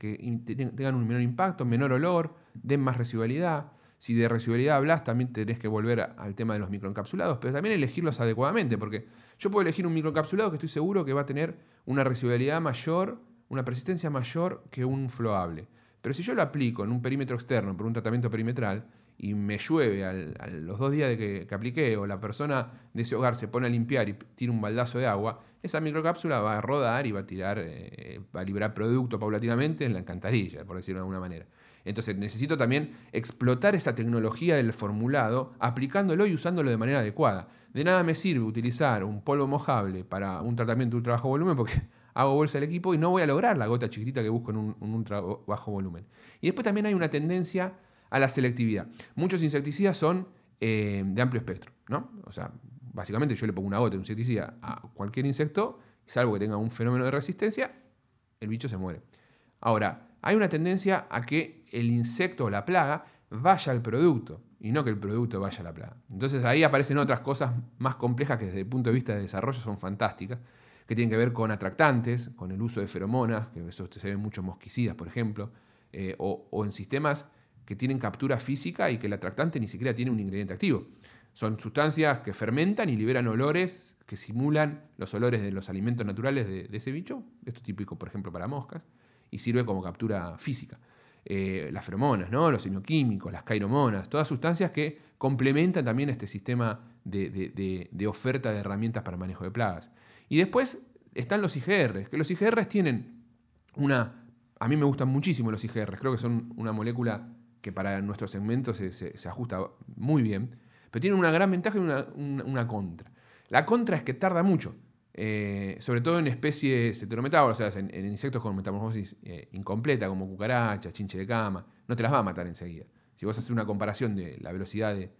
tengan un menor impacto, menor olor, den más residualidad. Si de residualidad hablas, también tenés que volver al tema de los microencapsulados, pero también elegirlos adecuadamente, porque yo puedo elegir un microencapsulado que estoy seguro que va a tener una residualidad mayor, una persistencia mayor que un floable. Pero si yo lo aplico en un perímetro externo por un tratamiento perimetral, y me llueve a los dos días de que, apliqué o la persona de ese hogar se pone a limpiar y tira un baldazo de agua, esa microcápsula va a rodar y va a tirar, eh, va a liberar producto paulatinamente en la encantarilla, por decirlo de alguna manera. Entonces necesito también explotar esa tecnología del formulado, aplicándolo y usándolo de manera adecuada. De nada me sirve utilizar un polvo mojable para un tratamiento de ultra bajo volumen porque hago bolsa del equipo y no voy a lograr la gota chiquitita que busco en un, ultra bajo volumen. Y después también hay una tendencia a la selectividad. Muchos insecticidas son eh, de amplio espectro, ¿no? O sea, básicamente yo le pongo una gota de insecticida a cualquier insecto, salvo que tenga un fenómeno de resistencia, el bicho se muere. Ahora, hay una tendencia a que el insecto o la plaga vaya al producto y no que el producto vaya a la plaga. Entonces ahí aparecen otras cosas más complejas que desde el punto de vista de desarrollo son fantásticas, que tienen que ver con atractantes, con el uso de feromonas, que eso se ven muchos mosquicidas, por ejemplo, eh, o, en sistemas que tienen captura física y que el atractante ni siquiera tiene un ingrediente activo. Son sustancias que fermentan y liberan olores que simulan los olores de los alimentos naturales de, ese bicho. Esto es típico, por ejemplo, para moscas. Y sirve como captura física. Eh, las feromonas, ¿no? los semioquímicos, las cairomonas, todas sustancias que complementan también este sistema de, oferta de herramientas para manejo de plagas. Y después están los IGRs, que los IGRs tienen una... A mí me gustan muchísimo los IGRs, creo que son una molécula que para nuestro segmento se, se ajusta muy bien pero tiene una gran ventaja y una, contra. La contra es que tarda mucho, eh, sobre todo en especies heterometábolas, o sea, en, insectos con metamorfosis eh, incompleta, como cucaracha, chinche de cama, no te las va a matar enseguida. Si vos haces una comparación de la velocidad de,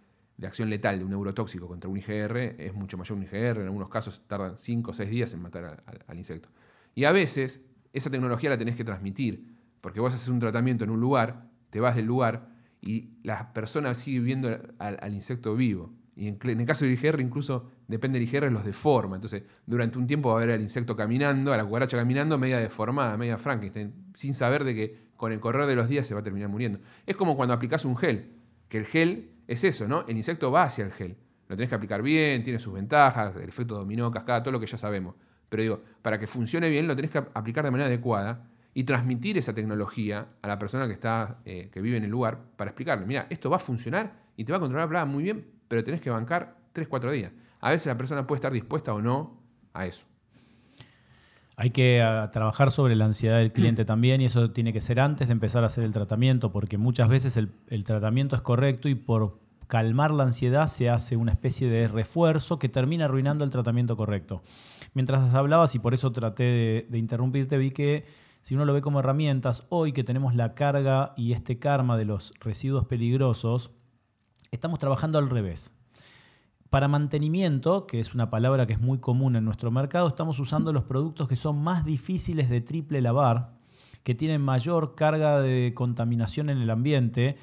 acción letal de un neurotóxico contra un IGR, es mucho mayor un IGR, en algunos casos tardan 5 o 6 días en matar al insecto. Y a veces esa tecnología la tenés que transmitir, porque vos haces un tratamiento en un lugar, te vas del lugar y la persona sigue viendo al, insecto vivo. Y en, el caso del IGR, incluso depende del IGR, los deforma. Entonces, durante un tiempo va a ver al insecto caminando, a la cucaracha caminando, media deformada, media Frankenstein, sin saber de que con el correr de los días se va a terminar muriendo. Es como cuando aplicas un gel, que el gel es eso, ¿no? El insecto va hacia el gel. Lo tenés que aplicar bien, tiene sus ventajas, el efecto dominó, cascada, todo lo que ya sabemos. Pero digo, para que funcione bien, lo tenés que aplicar de manera adecuada y transmitir esa tecnología a la persona que, está, eh, que vive en el lugar para explicarle, mira, esto va a funcionar y te va a controlar la plaga muy bien, pero tenés que bancar 3, 4 días. A veces la persona puede estar dispuesta o no a eso. Hay que ah, trabajar sobre la ansiedad del cliente también y eso tiene que ser antes de empezar a hacer el tratamiento, porque muchas veces el, el tratamiento es correcto y por calmar la ansiedad se hace una especie de refuerzo que termina arruinando el tratamiento correcto. Mientras hablabas, y por eso traté de, de interrumpirte, vi que si uno lo ve como herramientas, hoy que tenemos la carga y este karma de los residuos peligrosos, estamos trabajando al revés. Para mantenimiento, que es una palabra que es muy común en nuestro mercado, estamos usando los productos que son más difíciles de triple lavar, que tienen mayor carga de contaminación en el ambiente.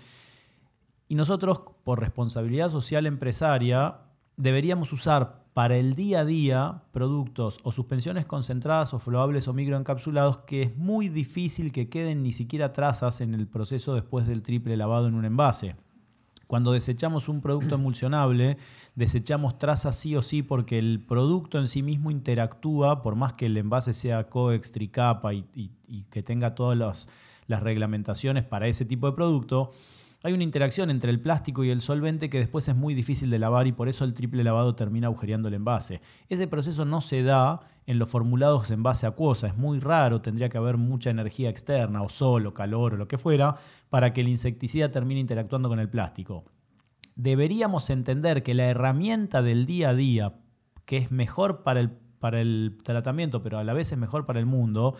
Y nosotros, por responsabilidad social empresaria, deberíamos usar para el día a día productos o suspensiones concentradas o floables o microencapsulados que es muy difícil que queden ni siquiera trazas en el proceso después del triple lavado en un envase. Cuando desechamos un producto emulsionable, desechamos trazas sí o sí porque el producto en sí mismo interactúa, por más que el envase sea coex, tricapa y, que tenga todas las, las reglamentaciones para ese tipo de producto, hay una interacción entre el plástico y el solvente que después es muy difícil de lavar y por eso el triple lavado termina agujereando el envase. Ese proceso no se da en los formulados en base acuosa, es muy raro, tendría que haber mucha energía externa o sol o calor o lo que fuera para que el insecticida termine interactuando con el plástico. Deberíamos entender que la herramienta del día a día, que es mejor para el, para el tratamiento, pero a la vez es mejor para el mundo,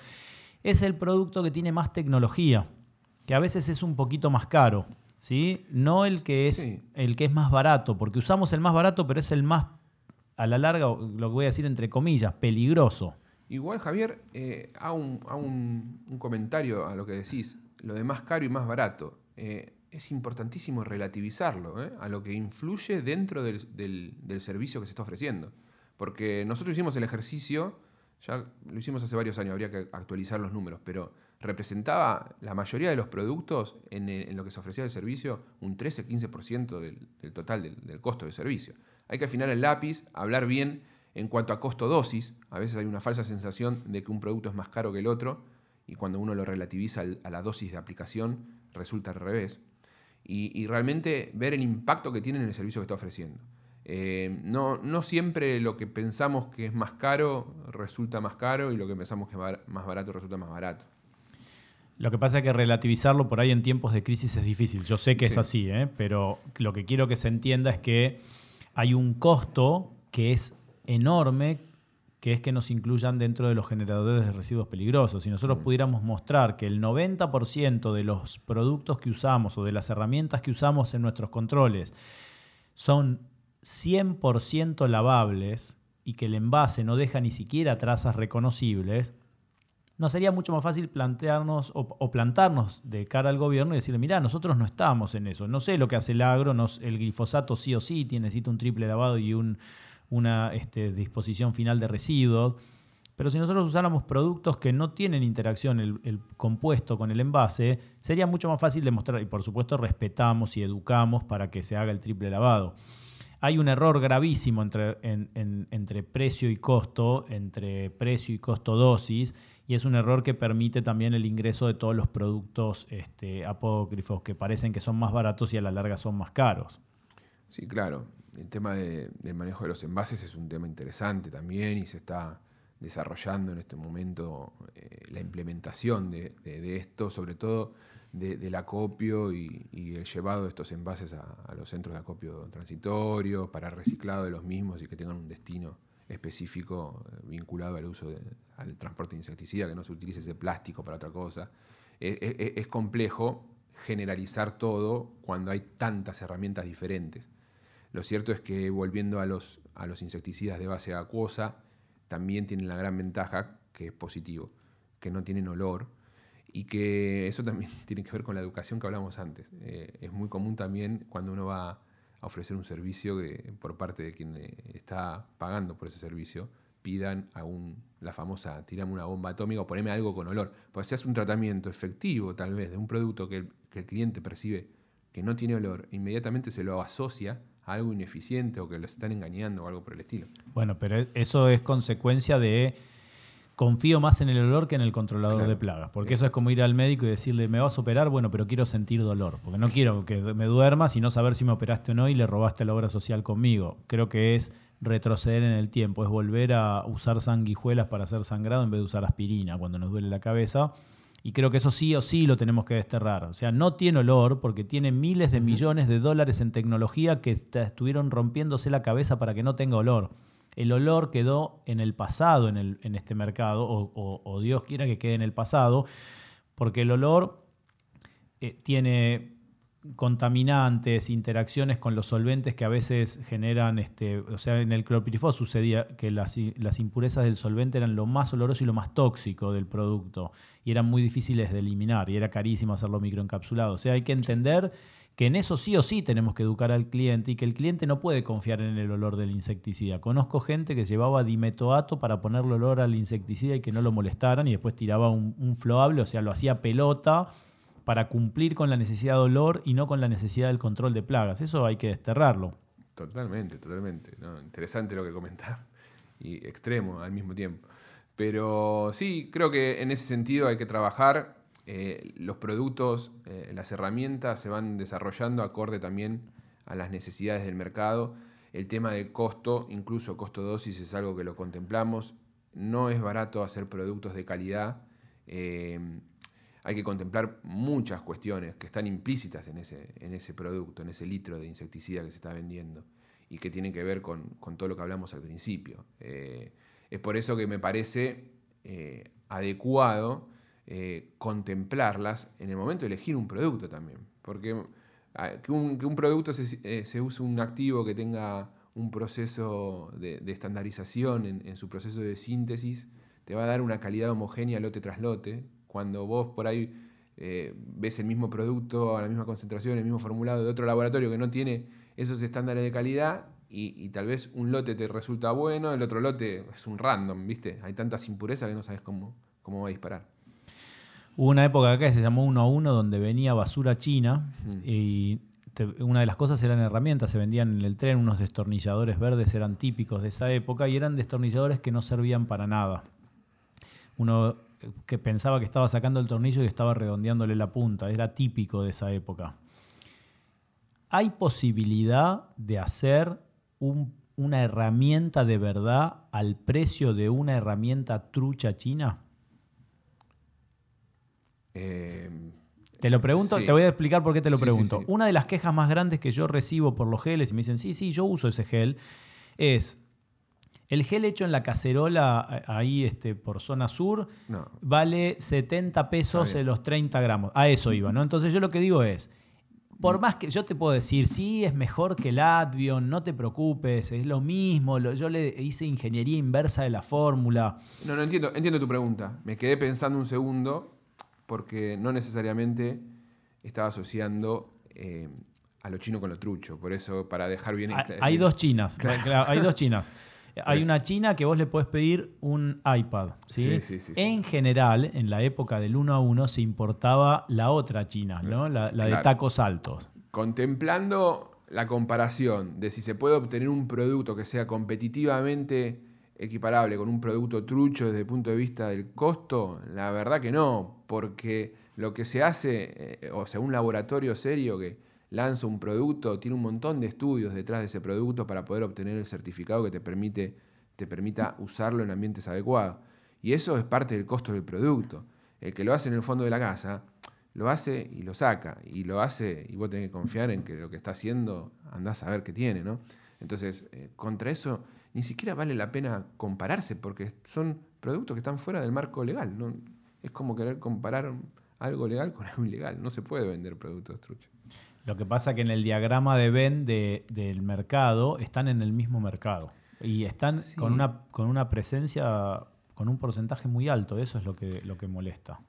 es el producto que tiene más tecnología, que a veces es un poquito más caro. ¿Sí? No el que es el que es más barato, porque usamos el más barato, pero es el más, a la larga, lo que voy a decir entre comillas, peligroso. Igual, Javier, eh, hago, un, comentario a lo que decís, lo de más caro y más barato. Eh, es importantísimo relativizarlo eh, a lo que influye dentro del servicio que se está ofreciendo. Porque nosotros hicimos el ejercicio ya lo hicimos hace varios años, habría que actualizar los números, pero representaba la mayoría de los productos en, lo que se ofrecía el servicio un 13-15% del, total del, costo del servicio. Hay que afinar el lápiz, hablar bien en cuanto a costo-dosis. A veces hay una falsa sensación de que un producto es más caro que el otro y cuando uno lo relativiza a la dosis de aplicación resulta al revés. y realmente ver el impacto que tiene en el servicio que está ofreciendo. Eh, no, no, siempre lo que pensamos que es más caro resulta más caro y lo que pensamos que es más barato resulta más barato. Lo que pasa es que relativizarlo por ahí en tiempos de crisis es difícil. Yo sé que es así, ¿eh? pero lo que quiero que se entienda es que hay un costo que es enorme, que es que nos incluyan dentro de los generadores de residuos peligrosos. Si nosotros mm. pudiéramos mostrar que el 90% de los productos que usamos o de las herramientas que usamos en nuestros controles son 100% lavables y que el envase no deja ni siquiera trazas reconocibles, ¿no sería mucho más fácil plantearnos o, plantarnos de cara al gobierno y decirle, mira, nosotros no estamos en eso. No sé lo que hace el agro, el glifosato sí o sí necesita un triple lavado y una este, disposición final de residuos. Pero si nosotros usáramos productos que no tienen interacción el, compuesto con el envase, sería mucho más fácil demostrar, y por supuesto respetamos y educamos para que se haga el triple lavado. Hay un error gravísimo entre, entre precio y costo, entre precio y costo dosis, y es un error que permite también el ingreso de todos los productos este, apócrifos que parecen que son más baratos y a la larga son más caros. Sí, claro. El tema del manejo de los envases es un tema interesante también y se está desarrollando en este momento eh, la implementación de, esto, sobre todo del acopio y, el llevado de estos envases a, los centros de acopio transitorio, para reciclado de los mismos y que tengan un destino específico eh, vinculado al uso al transporte de insecticida, que no se utilice ese plástico para otra cosa. es complejo generalizar todo cuando hay tantas herramientas diferentes. Lo cierto es que volviendo a los, a los insecticidas de base acuosa, también tienen la gran ventaja, que es positivo, que no tienen olor y que eso también tiene que ver con la educación que hablamos antes. Eh, es muy común también cuando uno va a ofrecer un servicio que por parte de quien está pagando por ese servicio, pidan a la famosa tirame una bomba atómica o poneme algo con olor. Pues si hace un tratamiento efectivo tal vez de un producto que que el cliente percibe que no tiene olor, inmediatamente se lo asocia algo ineficiente o que los están engañando o algo por el estilo. Bueno, pero eso es consecuencia de confío más en el olor que en el controlador de plagas. Porque eso es como ir al médico y decirle, me vas a operar, bueno, pero quiero sentir dolor. Porque no quiero que me duermas y no saber si me operaste o no y le robaste la obra social conmigo. Creo que es retroceder en el tiempo, es volver a usar sanguijuelas para hacer sangrado en vez de usar aspirina cuando nos duele la cabeza y creo que eso sí o sí lo tenemos que desterrar. O sea, no tiene olor porque tiene miles de millones de dólares en tecnología que estuvieron rompiéndose la cabeza para que no tenga olor. El olor quedó en el pasado en, este mercado, o, Dios quiera que quede en el pasado, porque el olor eh, tiene contaminantes, interacciones con los solventes que a veces generan, este, o sea, en el clorpirifos sucedía que las, las, impurezas del solvente eran lo más oloroso y lo más tóxico del producto y eran muy difíciles de eliminar y era carísimo hacerlo microencapsulado. O sea, hay que entender que en eso sí o sí tenemos que educar al cliente y que el cliente no puede confiar en el olor del insecticida. Conozco gente que llevaba dimetoato para ponerle olor al insecticida y que no lo molestaran y después tiraba un, un floable, o sea, lo hacía pelota para cumplir con la necesidad de olor y no con la necesidad del control de plagas. Eso hay que desterrarlo. Totalmente, totalmente. interesante lo que comentás y extremo al mismo tiempo. Pero sí, creo que en ese sentido hay que trabajar. Eh, los productos, eh, las herramientas se van desarrollando acorde también a las necesidades del mercado. El tema de costo, incluso costo-dosis, es algo que lo contemplamos. No es barato hacer productos de calidad. Eh, hay que contemplar muchas cuestiones que están implícitas en ese, en ese producto, en ese litro de insecticida que se está vendiendo y que tienen que ver con, todo lo que hablamos al principio. Es por eso que me parece adecuado eh, contemplarlas en el momento de elegir un producto también. Porque ah, que un, producto se, use un activo que tenga un proceso de, estandarización en, su proceso de síntesis, te va a dar una calidad homogénea lote tras lote, cuando vos por ahí eh, ves el mismo producto, a la misma concentración, el mismo formulado de otro laboratorio que no tiene esos estándares de calidad y, tal vez un lote te resulta bueno, el otro lote es un random, ¿viste? Hay tantas impurezas que no sabes cómo, cómo va a disparar. Hubo una época acá que se llamó 1 a 1 donde venía basura china y una de las cosas eran herramientas, se vendían en el tren, unos destornilladores verdes eran típicos de esa época y eran destornilladores que no servían para nada. Uno que pensaba que estaba sacando el tornillo y estaba redondeándole la punta. Era típico de esa época. ¿Hay posibilidad de hacer una herramienta de verdad al precio de una herramienta trucha china? Em, te lo pregunto, te voy a explicar por qué te lo pregunto. Una de las quejas más grandes que yo recibo por los geles, y me dicen, sí, sí, yo uso ese gel, es el gel hecho en la cacerola, ahí este, por zona sur, vale 70 pesos en los 30 gramos. A eso iba, ¿no? Entonces yo lo que digo es, Por más que yo te puedo decir, sí, es mejor que el Advion, no te preocupes, es lo mismo. yo le hice ingeniería inversa de la fórmula. No, no entiendo, entiendo tu pregunta. Me quedé pensando un segundo porque no necesariamente estaba asociando eh, a lo chino con lo trucho. Por eso, para dejar bien... Hay, hay dos chinas, hay dos chinas. Hay una china que vos le podés pedir un iPad. ¿sí? Sí, sí, en general, en la época del 1 a 1, se importaba la otra china, ¿no? la, de tacos altos. Contemplando la comparación de si se puede obtener un producto que sea competitivamente equiparable con un producto trucho desde el punto de vista del costo, la verdad que no, porque lo que se hace, eh, o sea, un laboratorio serio que lanza un producto, tiene un montón de estudios detrás de ese producto para poder obtener el certificado que te, permite, te permita usarlo en ambientes adecuados. Y eso es parte del costo del producto. El que lo hace en el fondo de la casa, lo hace y lo saca. Y lo hace, y vos tenés que confiar en que lo que está haciendo, andás a ver qué tiene, ¿no? Entonces, eh, contra eso, ni siquiera vale la pena compararse, porque son productos que están fuera del marco legal. ¿no? Es como querer comparar algo legal con algo ilegal. No se puede vender productos truchos. Lo que pasa que en el diagrama de Venn del mercado están en el mismo mercado y están con, una, con una presencia, con un porcentaje muy alto. Eso es lo que, lo que molesta.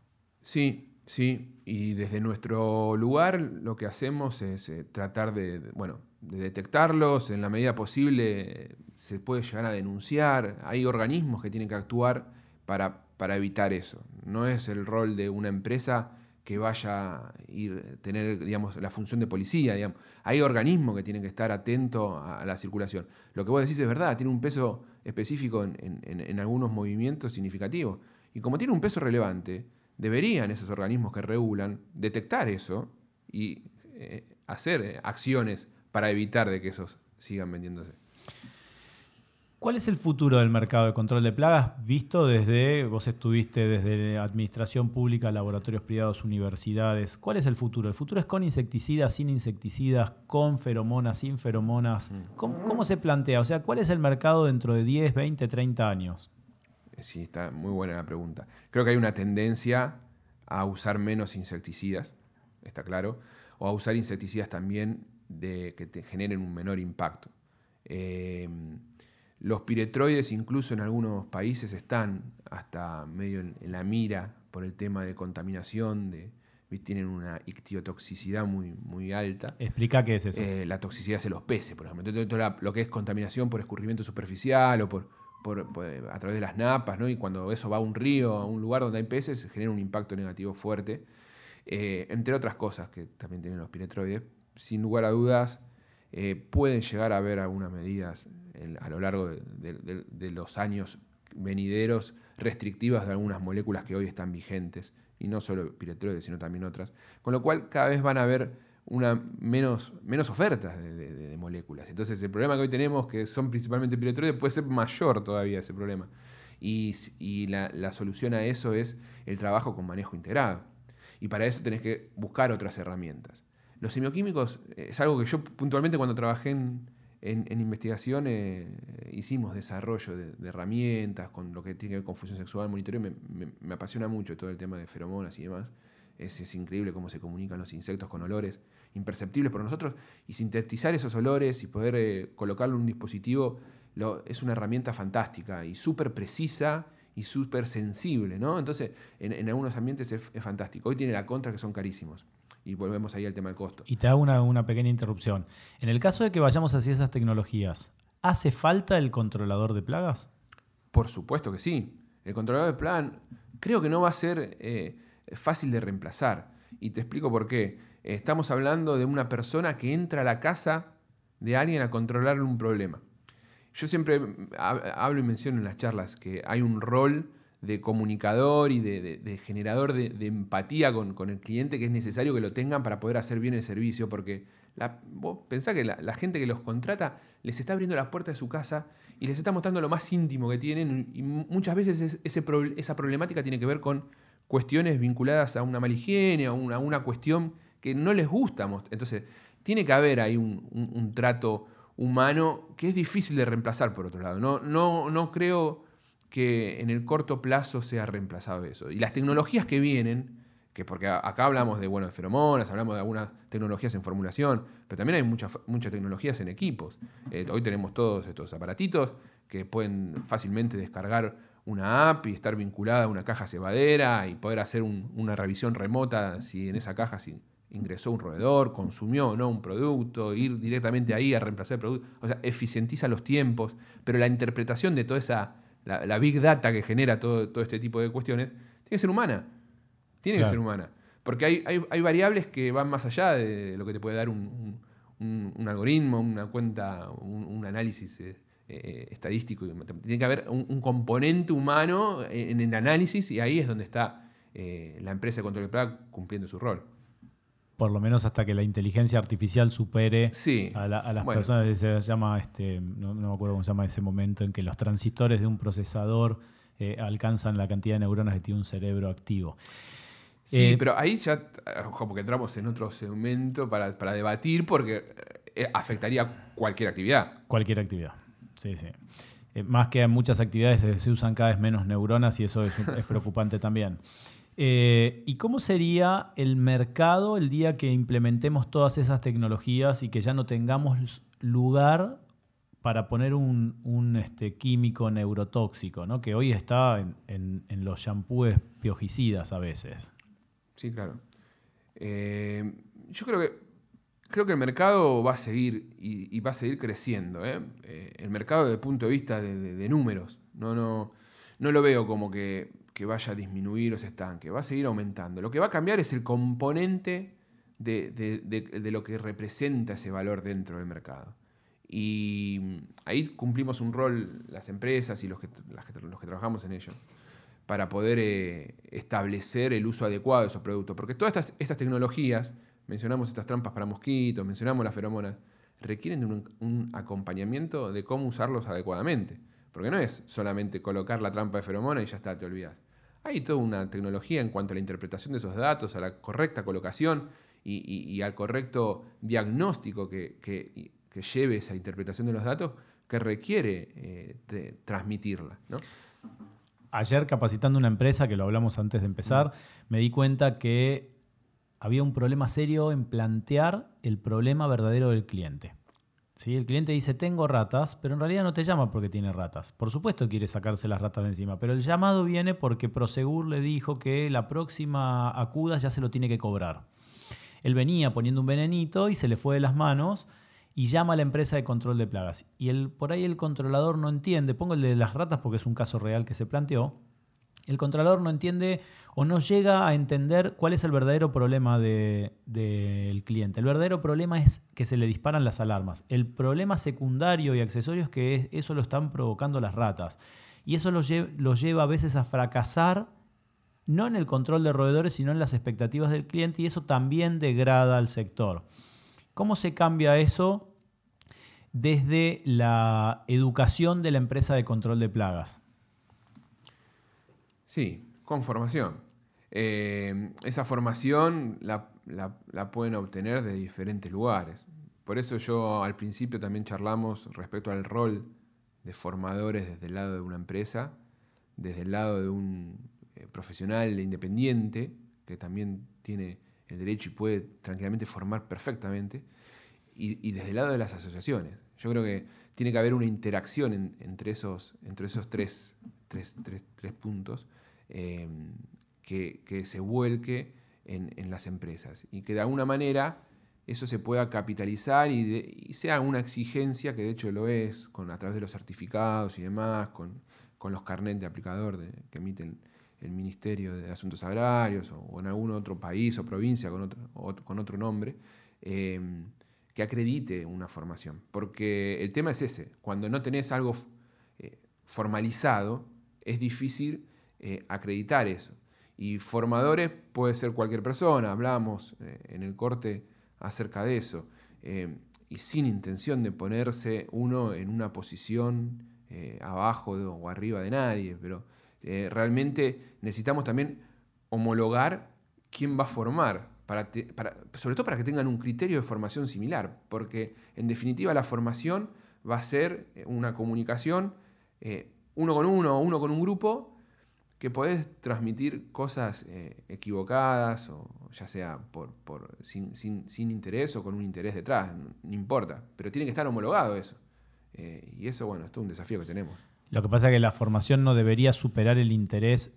Sí, sí. Y desde nuestro lugar lo que hacemos es eh, tratar de, bueno, de detectarlos. En la medida posible se puede llegar a denunciar. Hay organismos que tienen que actuar para, para evitar eso. No es el rol de una empresa que vaya a ir, tener digamos, la función de policía. Hay organismos que tienen que estar atentos a, la circulación. Lo que vos decís es verdad, tiene un peso específico en, algunos movimientos significativos. Y como tiene un peso relevante, deberían esos organismos que regulan detectar eso y eh, hacer eh, acciones para evitar de que esos sigan vendiéndose. ¿Cuál es el futuro del mercado de control de plagas visto desde, vos estuviste desde administración pública, laboratorios privados, universidades? ¿Cuál es el futuro? ¿El futuro es con insecticidas, sin insecticidas, con feromonas, sin feromonas? Mm. ¿Cómo, se plantea? O sea, ¿cuál es el mercado dentro de 10, 20, 30 años? Sí, está muy buena la pregunta. Creo que hay una tendencia a usar menos insecticidas, está claro, o a usar insecticidas también de, que te generen un menor impacto. Eh, los piretroides incluso en algunos países están hasta medio en, la mira por el tema de contaminación, de, tienen una ictiotoxicidad muy, muy alta. Explica qué es eso. Eh, la toxicidad de los peces, por ejemplo. Entonces, lo que es contaminación por escurrimiento superficial o por, a través de las napas, ¿no? y cuando eso va a un río, a un lugar donde hay peces, genera un impacto negativo fuerte. Eh, entre otras cosas que también tienen los piretroides, sin lugar a dudas, eh, pueden llegar a haber algunas medidas a lo largo de, los años venideros restrictivas de algunas moléculas que hoy están vigentes, y no solo piretroides, sino también otras, con lo cual cada vez van a haber una menos, menos ofertas de, moléculas. Entonces el problema que hoy tenemos, que son principalmente piretroides, puede ser mayor todavía ese problema. Y, la, la, solución a eso es el trabajo con manejo integrado. Y para eso tenés que buscar otras herramientas. Los semioquímicos eh, es algo que yo puntualmente cuando trabajé en, investigación eh, hicimos desarrollo de, herramientas con lo que tiene que ver con función sexual, monitoreo. Me, me, apasiona mucho todo el tema de feromonas y demás. Es, es, increíble cómo se comunican los insectos con olores imperceptibles por nosotros. Y sintetizar esos olores y poder eh, colocarlo en un dispositivo es una herramienta fantástica y súper precisa y súper sensible. ¿no? Entonces, en, algunos ambientes es, es fantástico. Hoy tiene la contra que son carísimos. Y volvemos ahí al tema del costo. Y te hago una, pequeña interrupción. En el caso de que vayamos hacia esas tecnologías, ¿hace falta el controlador de plagas? Por supuesto que sí. El controlador de plagas creo que no va a ser eh, fácil de reemplazar. Y te explico por qué. Estamos hablando de una persona que entra a la casa de alguien a controlar un problema. Yo siempre hablo y menciono en las charlas que hay un rol de comunicador y de, generador de, empatía con, el cliente que es necesario que lo tengan para poder hacer bien el servicio, porque la, vos pensá que la, gente que los contrata les está abriendo las puertas de su casa y les está mostrando lo más íntimo que tienen y muchas veces esa problemática tiene que ver con cuestiones vinculadas a una mala higiene, a una, una cuestión que no les gusta. Entonces, tiene que haber ahí un, trato humano que es difícil de reemplazar por otro lado. No, no, no creo que en el corto plazo sea reemplazado eso. Y las tecnologías que vienen, que porque acá hablamos de, bueno, de feromonas, hablamos de algunas tecnologías en formulación, pero también hay muchas muchas tecnologías en equipos. Eh, hoy tenemos todos estos aparatitos que pueden fácilmente descargar una app y estar vinculada a una caja cebadera y poder hacer una revisión remota si en esa caja si ingresó un roedor, consumió o no un producto, ir directamente ahí a reemplazar el producto. O sea, eficientiza los tiempos, pero la interpretación de toda esa, la, big data que genera todo, todo este tipo de cuestiones, tiene que ser humana. Tiene que ser humana. Porque hay, hay, variables que van más allá de lo que te puede dar un, un, algoritmo, una cuenta, un, análisis eh, eh, estadístico. Tiene que haber un, componente humano en, el análisis y ahí es donde está eh, la empresa de control de plaga cumpliendo su rol. Por lo menos hasta que la inteligencia artificial supere a, las personas. Se llama, este, no, me acuerdo cómo se llama ese momento en que los transistores de un procesador alcanzan la cantidad de neuronas que tiene un cerebro activo. Sí, eh, pero ahí ya, ojo, porque entramos en otro segmento para, debatir, porque eh, afectaría cualquier actividad. Cualquier actividad, sí, sí. Eh, más que en muchas actividades se usan cada vez menos neuronas y eso es, preocupante también. ¿Y cómo sería el mercado el día que implementemos todas esas tecnologías y que ya no tengamos lugar para poner un, este, químico neurotóxico, ¿no? que hoy está en, los shampoos piojicidas a veces? Sí, claro. Eh, yo creo que, creo que el mercado va a seguir y, va a seguir creciendo. ¿eh? Eh, el mercado desde el punto de vista de, números. No, no, no lo veo como que, vaya a disminuir o se estanque. Va a seguir aumentando. Lo que va a cambiar es el componente de, lo que representa ese valor dentro del mercado. Y ahí cumplimos un rol las empresas y los que, los que trabajamos en ello para poder eh, establecer el uso adecuado de esos productos. Porque todas estas, tecnologías, mencionamos estas trampas para mosquitos, mencionamos las feromonas, requieren de un, acompañamiento de cómo usarlos adecuadamente. Porque no es solamente colocar la trampa de feromona y ya está, te olvidas. Hay toda una tecnología en cuanto a la interpretación de esos datos, a la correcta colocación y, al correcto diagnóstico que, lleve esa interpretación de los datos que requiere eh, transmitirla. ¿no? ayer capacitando una empresa, que lo hablamos antes de empezar, me di cuenta que había un problema serio en plantear el problema verdadero del cliente. ¿Sí? El cliente dice, tengo ratas, pero en realidad no te llama porque tiene ratas. Por supuesto quiere sacarse las ratas de encima, pero el llamado viene porque Prosegur le dijo que la próxima acuda ya se lo tiene que cobrar. Él venía poniendo un venenito y se le fue de las manos y llama a la empresa de control de plagas. Y el, por ahí el controlador no entiende, pongo el de las ratas porque es un caso real que se planteó, el controlador no entiende o no llega a entender cuál es el verdadero problema del cliente. El verdadero problema es que se le disparan las alarmas. El problema secundario y accesorio es que eso lo están provocando las ratas. Y eso lo, lo lleva a veces a fracasar, no en el control de roedores, sino en las expectativas del cliente y eso también degrada al sector. ¿Cómo se cambia eso desde la educación de la empresa de control de plagas? Sí, con formación. Eh, esa formación la, pueden obtener de diferentes lugares. Por eso yo al principio también charlamos respecto al rol de formadores desde el lado de una empresa, desde el lado de un eh, profesional independiente que también tiene el derecho y puede tranquilamente formar perfectamente, y, desde el lado de las asociaciones. Yo creo que tiene que haber una interacción entre, esos, entre esos tres, puntos eh, que, se vuelque en, las empresas y que de alguna manera eso se pueda capitalizar y, sea una exigencia, que de hecho lo es, con, a través de los certificados y demás, con, los carnets de aplicador que emiten el Ministerio de Asuntos Agrarios o, en algún otro país o provincia con otro, con otro nombre, em, que acredite una formación. Porque el tema es ese, cuando no tenés algo eh, formalizado, es difícil eh, acreditar eso. Y formadores puede ser cualquier persona, hablamos eh, en el corte acerca de eso, em, y sin intención de ponerse uno en una posición abajo o arriba de nadie, pero eh, realmente necesitamos también homologar quién va a formar, para sobre todo para que tengan un criterio de formación similar, porque en definitiva la formación va a ser eh, una comunicación eh, uno con uno o uno con un grupo que podés transmitir cosas eh, equivocadas, o ya sea por, por sin, sin, sin, interés o con un interés detrás, no, importa, pero tiene que estar homologado eso. Eh, y eso, bueno, esto es un desafío que tenemos. Lo que pasa es que la formación no debería superar el interés,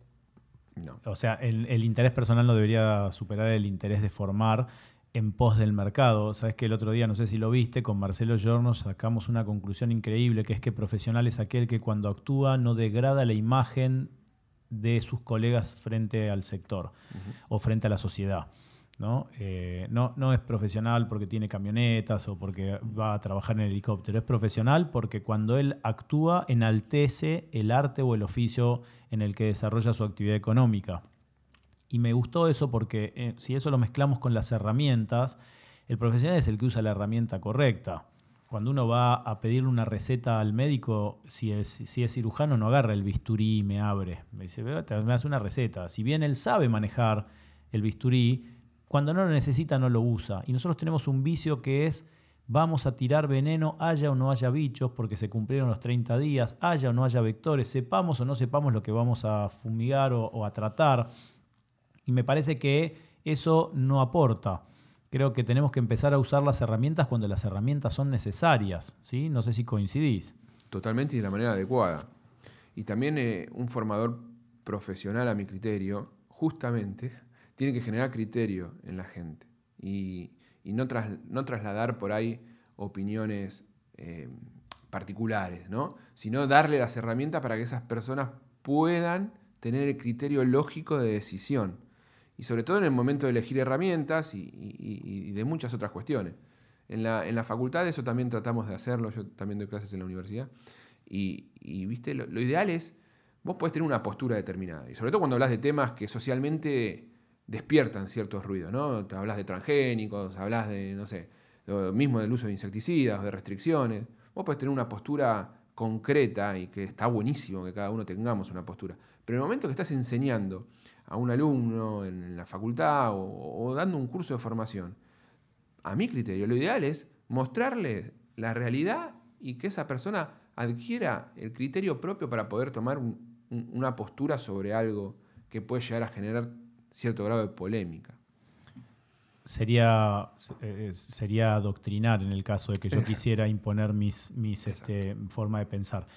no. o sea, el, el interés personal no debería superar el interés de formar en pos del mercado. Sabes que el otro día, no sé si lo viste, con Marcelo Giorno sacamos una conclusión increíble, que es que profesional es aquel que cuando actúa no degrada la imagen de sus colegas frente al sector o frente a la sociedad. ¿no? Eh, ¿no? ¿no? es profesional porque tiene camionetas o porque va a trabajar en helicóptero, es profesional porque cuando él actúa enaltece el arte o el oficio en el que desarrolla su actividad económica. Y me gustó eso porque eh, si eso lo mezclamos con las herramientas, el profesional es el que usa la herramienta correcta. Cuando uno va a pedirle una receta al médico, si es, cirujano, no agarra el bisturí y me abre. Me dice, me hace una receta. Si bien él sabe manejar el bisturí, cuando no lo necesita no lo usa. Y nosotros tenemos un vicio que es, vamos a tirar veneno, haya o no haya bichos, porque se cumplieron los 30 días, haya o no haya vectores, sepamos o no sepamos lo que vamos a fumigar o a tratar. Y me parece que eso no aporta creo que tenemos que empezar a usar las herramientas cuando las herramientas son necesarias. ¿sí? No sé si coincidís. Totalmente y de la manera adecuada. Y también eh, un formador profesional, a mi criterio, justamente, tiene que generar criterio en la gente y, no, no, trasladar por ahí opiniones eh, particulares, ¿no? sino darle las herramientas para que esas personas puedan tener el criterio lógico de decisión y sobre todo en el momento de elegir herramientas y, de muchas otras cuestiones. En la, en la, facultad eso también tratamos de hacerlo, yo también doy clases en la universidad, y, viste, lo, ideal es, vos podés tener una postura determinada, y sobre todo cuando hablas de temas que socialmente despiertan ciertos ruidos, ¿no? Te hablas de transgénicos, hablas de, no sé, mismo del uso de insecticidas de restricciones, vos podés tener una postura concreta y que está buenísimo que cada uno tengamos una postura, pero en el momento que estás enseñando, a un alumno en la facultad o, dando un curso de formación, a mi criterio, lo ideal es mostrarle la realidad y que esa persona adquiera el criterio propio para poder tomar una postura sobre algo que puede llegar a generar cierto grado de polémica. Sería, eh, sería adoctrinar en el caso de que yo quisiera imponer mis, mis este, forma de pensar.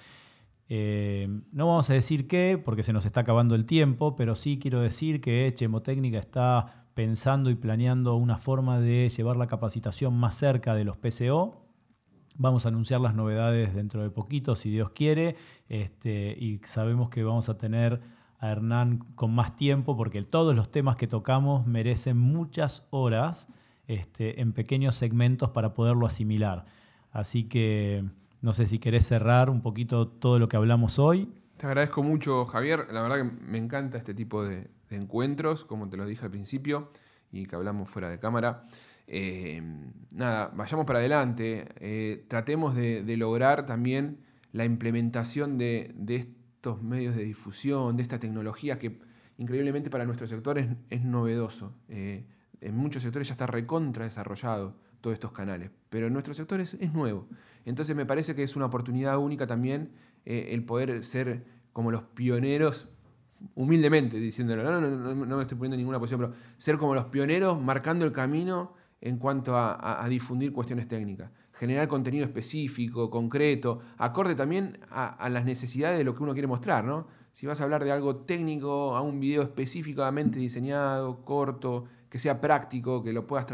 Eh, no vamos a decir qué, porque se nos está acabando el tiempo, pero sí quiero decir que Chemotécnica está pensando y planeando una forma de llevar la capacitación más cerca de los PCO. Vamos a anunciar las novedades dentro de poquito, si Dios quiere, este, y sabemos que vamos a tener a Hernán con más tiempo, porque todos los temas que tocamos merecen muchas horas este, en pequeños segmentos para poderlo asimilar. Así que no sé si querés cerrar un poquito todo lo que hablamos hoy. Te agradezco mucho, Javier. La verdad que me encanta este tipo de, encuentros, como te lo dije al principio, y que hablamos fuera de cámara. Eh, nada, vayamos para adelante. Eh, tratemos de, lograr también la implementación de, estos medios de difusión, de esta tecnología que increíblemente para nuestro sector es, novedoso. Eh, en muchos sectores ya está recontra desarrollado todos estos canales, pero en nuestro sector es nuevo. Entonces me parece que es una oportunidad única también eh, el poder ser como los pioneros, humildemente diciéndolo, no, no, no, me estoy poniendo en ninguna posición, pero ser como los pioneros marcando el camino en cuanto a, difundir cuestiones técnicas, generar contenido específico, concreto, acorde también a, las necesidades de lo que uno quiere mostrar, ¿no? Si vas a hablar de algo técnico, a un video específicamente diseñado, corto, que sea práctico, que lo puedas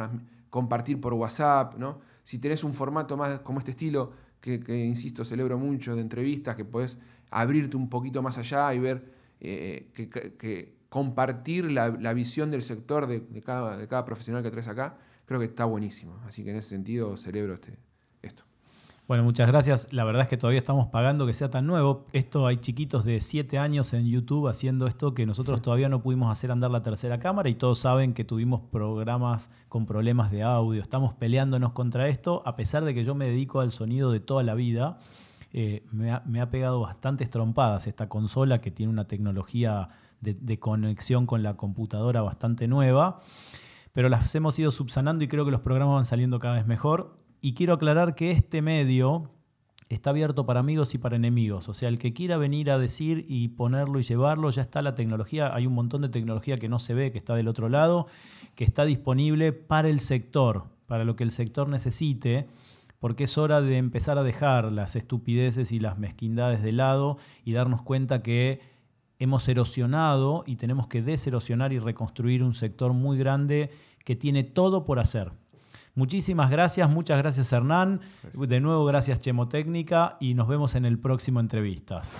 compartir por WhatsApp, ¿no? si tenés un formato más como este estilo, que, insisto, celebro mucho de entrevistas, que podés abrirte un poquito más allá y ver, eh, que, compartir la, visión del sector de, cada, de cada profesional que traes acá, creo que está buenísimo. Así que en ese sentido celebro este. Bueno, muchas gracias. La verdad es que todavía estamos pagando que sea tan nuevo. Esto hay chiquitos de 7 años en YouTube haciendo esto que nosotros todavía no pudimos hacer andar la tercera cámara y todos saben que tuvimos programas con problemas de audio. Estamos peleándonos contra esto, a pesar de que yo me dedico al sonido de toda la vida. Eh, me, ha, pegado bastantes trompadas esta consola que tiene una tecnología de, de conexión con la computadora bastante nueva, pero las hemos ido subsanando y creo que los programas van saliendo cada vez mejor y quiero aclarar que este medio está abierto para amigos y para enemigos. O sea, el que quiera venir a decir y ponerlo y llevarlo, ya está la tecnología. Hay un montón de tecnología que no se ve, que está del otro lado, que está disponible para el sector, para lo que el sector necesite, porque es hora de empezar a dejar las estupideces y las mezquindades de lado y darnos cuenta que hemos erosionado y tenemos que deserosionar y reconstruir un sector muy grande que tiene todo por hacer. Muchísimas gracias, muchas gracias Hernán. De nuevo gracias Chemotécnica y nos vemos en el próximo Entrevistas.